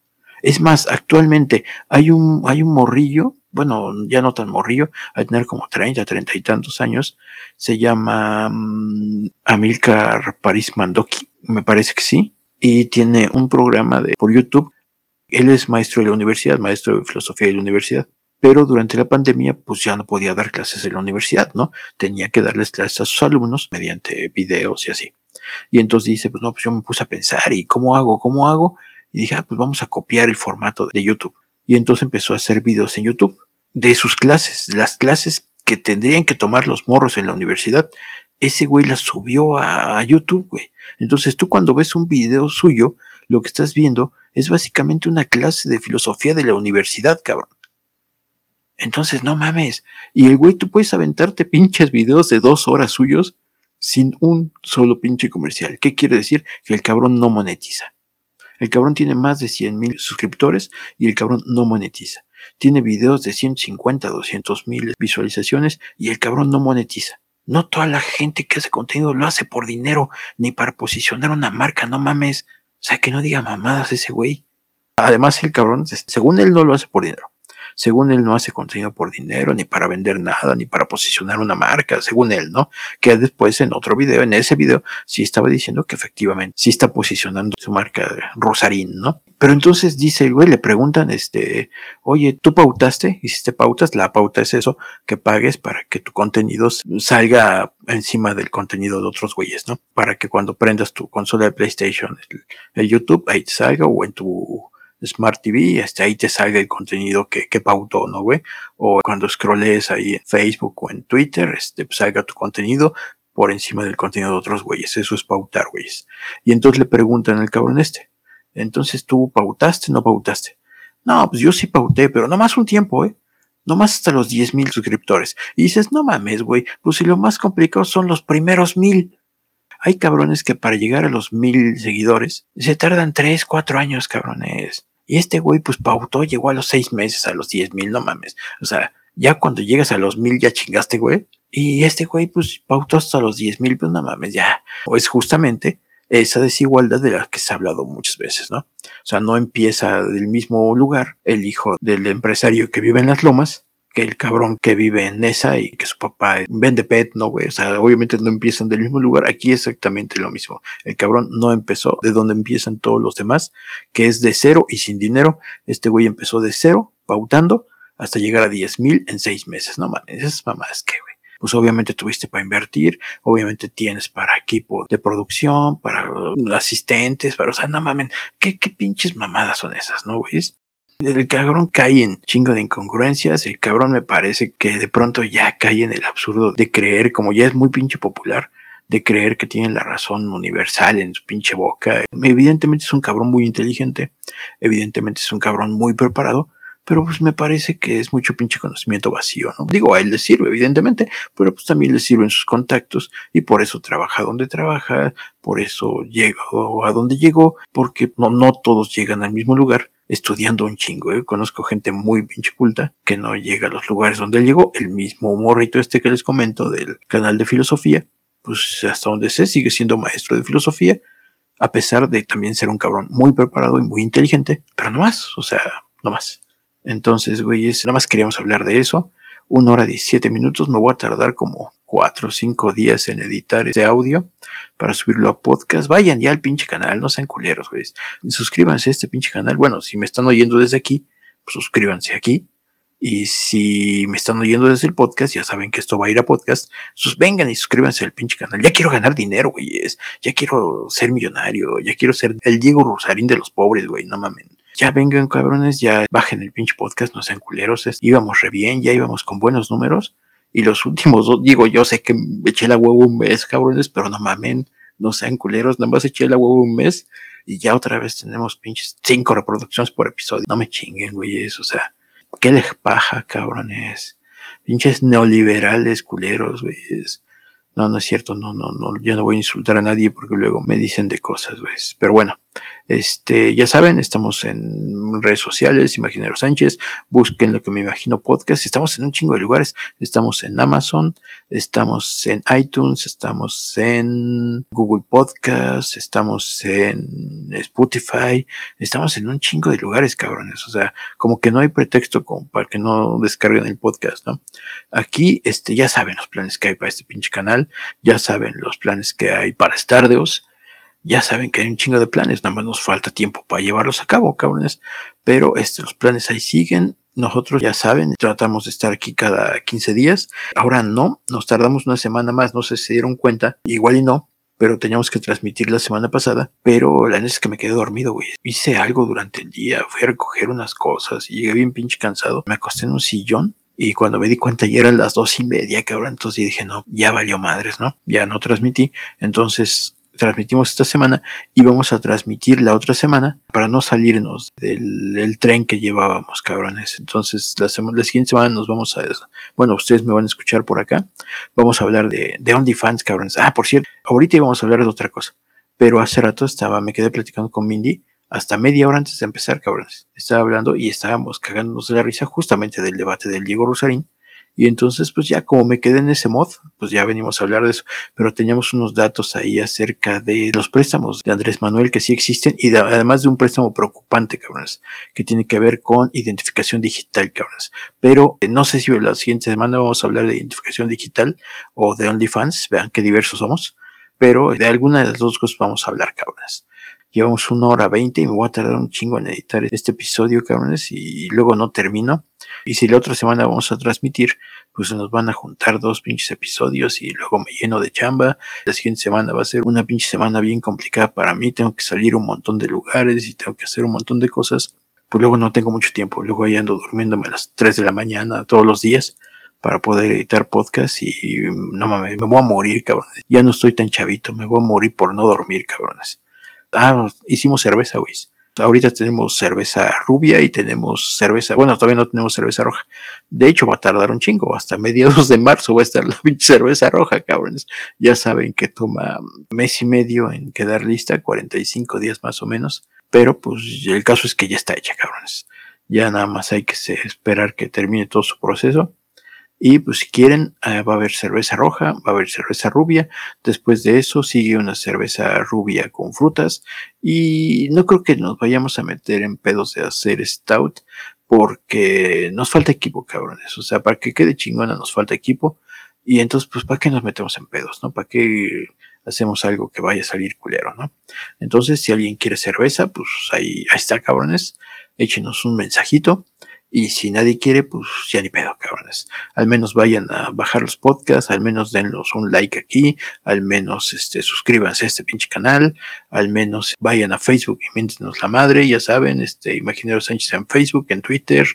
Es más, actualmente hay un, hay un morrillo bueno, ya no tan morrillo, a tener como 30, 30 y tantos años, se llama um, Amilcar París Mandoki, me parece que sí, y tiene un programa de, por YouTube. Él es maestro de la universidad, maestro de filosofía de la universidad, pero durante la pandemia pues ya no podía dar clases en la universidad, ¿no? Tenía que darles clases a sus alumnos mediante videos y así. Y entonces dice, pues no, pues yo me puse a pensar, ¿y cómo hago? ¿Cómo hago? Y dije, ah, pues vamos a copiar el formato de YouTube y entonces empezó a hacer videos en YouTube de sus clases, las clases que tendrían que tomar los morros en la universidad. Ese güey las subió a, YouTube, güey. Entonces tú cuando ves un video suyo, lo que estás viendo es básicamente una clase de filosofía de la universidad, cabrón. Entonces, no mames. Y el güey, tú puedes aventarte pinches videos de dos horas suyos sin un solo pinche comercial. ¿Qué quiere decir? Que el cabrón no monetiza. El cabrón tiene más de 100 mil suscriptores y el cabrón no monetiza. Tiene videos de 150, 200 mil visualizaciones y el cabrón no monetiza. No toda la gente que hace contenido lo hace por dinero ni para posicionar una marca, no mames. O sea, que no diga mamadas ese güey. Además, el cabrón, según él, no lo hace por dinero. Según él no hace contenido por dinero, ni para vender nada, ni para posicionar una marca, según él, ¿no? Que después en otro video, en ese video, sí estaba diciendo que efectivamente sí está posicionando su marca Rosarín, ¿no? Pero entonces dice el güey, le preguntan, este, oye, ¿tú pautaste? Hiciste pautas, la pauta es eso, que pagues para que tu contenido salga encima del contenido de otros güeyes, ¿no? Para que cuando prendas tu consola de PlayStation, el, YouTube, ahí te salga o en tu Smart TV, este, ahí te salga el contenido que, que pautó, ¿no, güey? O cuando scrolles ahí en Facebook o en Twitter, este, pues salga tu contenido por encima del contenido de otros güeyes. Eso es pautar, güeyes. Y entonces le preguntan al cabrón este, entonces tú pautaste, no pautaste. No, pues yo sí pauté, pero no más un tiempo, ¿eh? No más hasta los 10 mil suscriptores. Y dices, no mames, güey, pues si lo más complicado son los primeros mil. Hay cabrones que para llegar a los mil seguidores se tardan 3, 4 años, cabrones Y este güey, pues pautó, llegó a los seis meses, a los diez mil, no mames. O sea, ya cuando llegas a los mil ya chingaste, güey. Y este güey, pues pautó hasta los diez mil, pues no mames, ya. O es justamente esa desigualdad de la que se ha hablado muchas veces, ¿no? O sea, no empieza del mismo lugar el hijo del empresario que vive en las lomas que el cabrón que vive en esa y que su papá vende pet, no, güey. O sea, obviamente no empiezan del mismo lugar. Aquí exactamente lo mismo. El cabrón no empezó de donde empiezan todos los demás, que es de cero y sin dinero. Este güey empezó de cero, pautando, hasta llegar a 10 mil en seis meses. No mames, esas mamadas que, güey. Pues obviamente tuviste para invertir, obviamente tienes para equipo de producción, para asistentes, para, o sea, no mames, ¿qué, qué pinches mamadas son esas, no, güey? El cabrón cae en chingo de incongruencias. El cabrón me parece que de pronto ya cae en el absurdo de creer, como ya es muy pinche popular, de creer que tiene la razón universal en su pinche boca. Evidentemente es un cabrón muy inteligente. Evidentemente es un cabrón muy preparado. Pero pues me parece que es mucho pinche conocimiento vacío, ¿no? Digo, a él le sirve, evidentemente, pero pues también le sirven sus contactos y por eso trabaja donde trabaja, por eso llega a donde llegó, porque no, no todos llegan al mismo lugar estudiando un chingo. ¿eh? Conozco gente muy pinche culta que no llega a los lugares donde él llegó. El mismo morrito este que les comento del canal de filosofía, pues hasta donde sé, sigue siendo maestro de filosofía, a pesar de también ser un cabrón muy preparado y muy inteligente, pero no más, o sea, no más. Entonces, güey, nada más queríamos hablar de eso. Una hora diecisiete minutos, me voy a tardar como cuatro o cinco días en editar ese audio para subirlo a podcast. Vayan ya al pinche canal, no sean culeros, güey. Suscríbanse a este pinche canal. Bueno, si me están oyendo desde aquí, pues suscríbanse aquí. Y si me están oyendo desde el podcast, ya saben que esto va a ir a podcast. Pues vengan y suscríbanse al pinche canal. Ya quiero ganar dinero, güey. Ya quiero ser millonario. Ya quiero ser el Diego Rosarín de los pobres, güey. No mamen. Ya vengan, cabrones. Ya bajen el pinche podcast. No sean culeros. Íbamos re bien. Ya íbamos con buenos números. Y los últimos dos, digo, yo sé que eché la huevo un mes, cabrones, pero no mamen, no sean culeros, nada más eché la huevo un mes y ya otra vez tenemos pinches cinco reproducciones por episodio. No me chinguen, güeyes, o sea, qué les paja, cabrones. Pinches neoliberales, culeros, güeyes. No, no es cierto, no, no, no, yo no voy a insultar a nadie porque luego me dicen de cosas, güeyes. Pero bueno, este, ya saben, estamos en redes sociales, Imaginero Sánchez, busquen lo que me imagino podcast, estamos en un chingo de lugares, estamos en Amazon, estamos en iTunes, estamos en Google Podcast, estamos en Spotify, estamos en un chingo de lugares, cabrones, o sea, como que no hay pretexto para que no descarguen el podcast, ¿no? Aquí, este, ya saben los planes que hay para este pinche canal, ya saben los planes que hay para Stardeos, ya saben que hay un chingo de planes, nada más nos falta tiempo para llevarlos a cabo, cabrones. Pero este, los planes ahí siguen. Nosotros ya saben, tratamos de estar aquí cada 15 días. Ahora no, nos tardamos una semana más, no sé si se dieron cuenta, igual y no, pero teníamos que transmitir la semana pasada. Pero la neta es que me quedé dormido, güey. Hice algo durante el día, fui a recoger unas cosas llegué bien pinche cansado. Me acosté en un sillón y cuando me di cuenta ya eran las dos y media, cabrón. Entonces dije, no, ya valió madres, ¿no? Ya no transmití. Entonces transmitimos esta semana y vamos a transmitir la otra semana para no salirnos del, tren que llevábamos, cabrones. Entonces, la, la, siguiente semana nos vamos a... Bueno, ustedes me van a escuchar por acá. Vamos a hablar de, de OnlyFans, cabrones. Ah, por cierto, ahorita íbamos a hablar de otra cosa. Pero hace rato estaba, me quedé platicando con Mindy hasta media hora antes de empezar, cabrones. Estaba hablando y estábamos cagándonos de la risa justamente del debate del Diego Rosarín y entonces, pues ya como me quedé en ese mod, pues ya venimos a hablar de eso, pero teníamos unos datos ahí acerca de los préstamos de Andrés Manuel que sí existen y además de un préstamo preocupante, cabrones, que tiene que ver con identificación digital, cabrones. Pero eh, no sé si la siguiente semana vamos a hablar de identificación digital o de OnlyFans, vean qué diversos somos, pero de alguna de las dos cosas vamos a hablar, cabrones. Llevamos una hora veinte y me voy a tardar un chingo en editar este episodio, cabrones, y luego no termino. Y si la otra semana vamos a transmitir, pues nos van a juntar dos pinches episodios y luego me lleno de chamba. La siguiente semana va a ser una pinche semana bien complicada para mí. Tengo que salir un montón de lugares y tengo que hacer un montón de cosas. Pues luego no tengo mucho tiempo. Luego ahí ando durmiéndome a las 3 de la mañana todos los días para poder editar podcast y no mames, me voy a morir, cabrones. Ya no estoy tan chavito, me voy a morir por no dormir, cabrones. Ah, hicimos cerveza, güey. Ahorita tenemos cerveza rubia y tenemos cerveza, bueno, todavía no tenemos cerveza roja. De hecho, va a tardar un chingo, hasta mediados de marzo va a estar la cerveza roja, cabrones. Ya saben que toma mes y medio en quedar lista, 45 días más o menos. Pero pues el caso es que ya está hecha, cabrones. Ya nada más hay que esperar que termine todo su proceso. Y pues si quieren, eh, va a haber cerveza roja, va a haber cerveza rubia. Después de eso sigue una cerveza rubia con frutas. Y no creo que nos vayamos a meter en pedos de hacer stout. Porque nos falta equipo, cabrones. O sea, para que quede chingona nos falta equipo. Y entonces, pues, ¿para qué nos metemos en pedos, no? ¿Para qué hacemos algo que vaya a salir culero, no? Entonces, si alguien quiere cerveza, pues ahí, ahí está, cabrones échenos un mensajito. Y si nadie quiere, pues ya ni pedo, cabrones. Al menos vayan a bajar los podcasts, al menos denlos un like aquí, al menos este, suscríbanse a este pinche canal, al menos vayan a Facebook y miéntenos la madre, ya saben, este, Imaginero Sánchez en Facebook, en Twitter,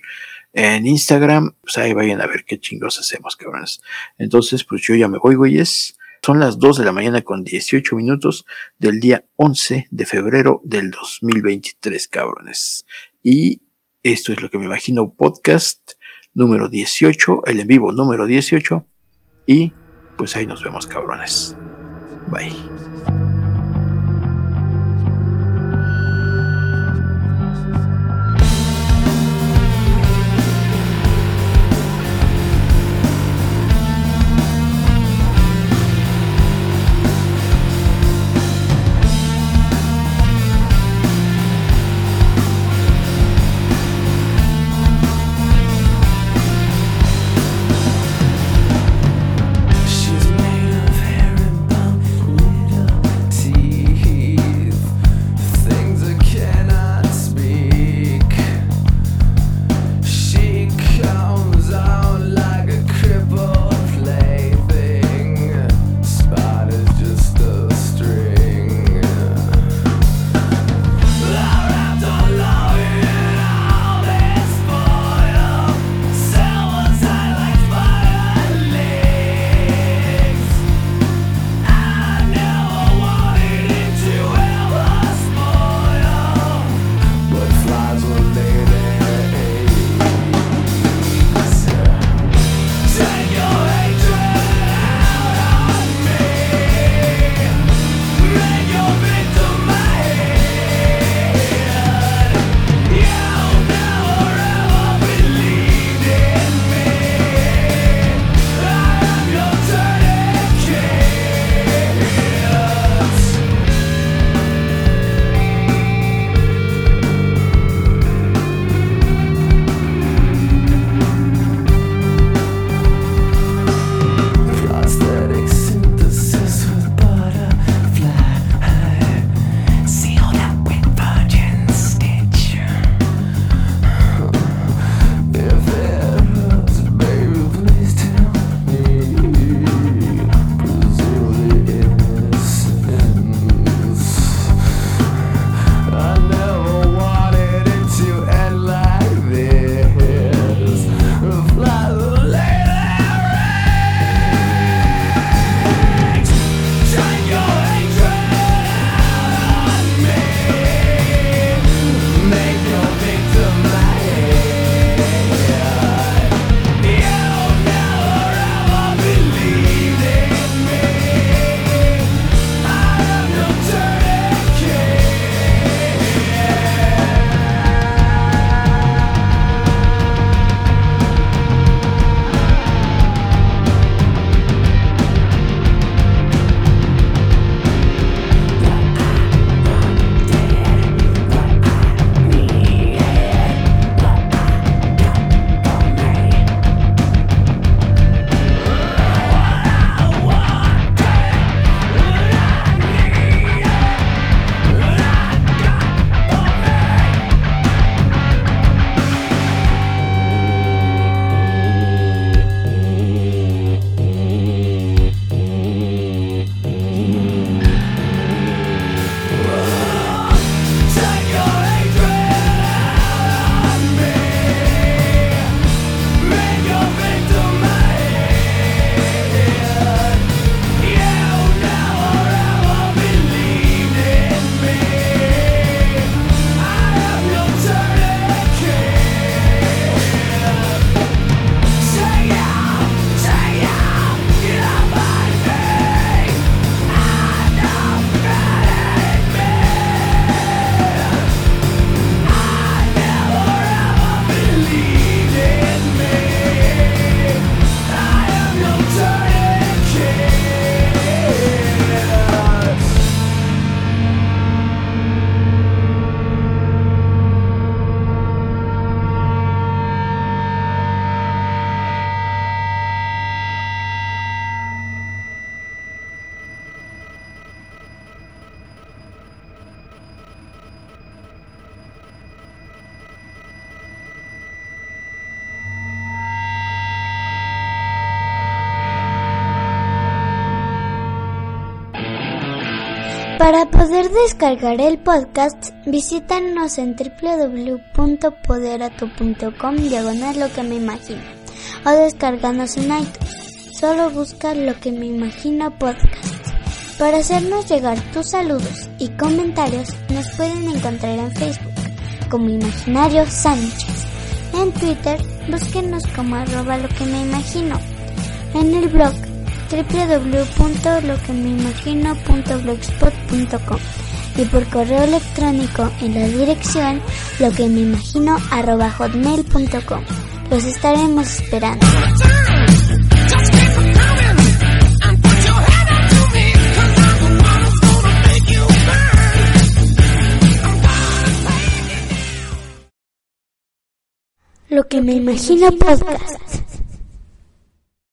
en Instagram, pues ahí vayan a ver qué chingos hacemos, cabrones. Entonces, pues yo ya me voy, güeyes. Son las 2 de la mañana con 18 minutos del día 11 de febrero del 2023, cabrones. Y esto es lo que me imagino, podcast número 18, el en vivo número 18. Y pues ahí nos vemos, cabrones. Bye. Para poder descargar el podcast, visítanos en www.poderato.com diagonal lo que me imagino o descarganos en iTunes. Solo busca lo que me imagino podcast. Para hacernos llegar tus saludos y comentarios, nos pueden encontrar en Facebook como Imaginario Sánchez. En Twitter, búsquenos como arroba lo que me imagino. En el blog www.loquemeimagino.blogspot.com y por correo electrónico en la dirección lo que me imagino hotmail.com. Los estaremos esperando. Lo que me imagino podcast.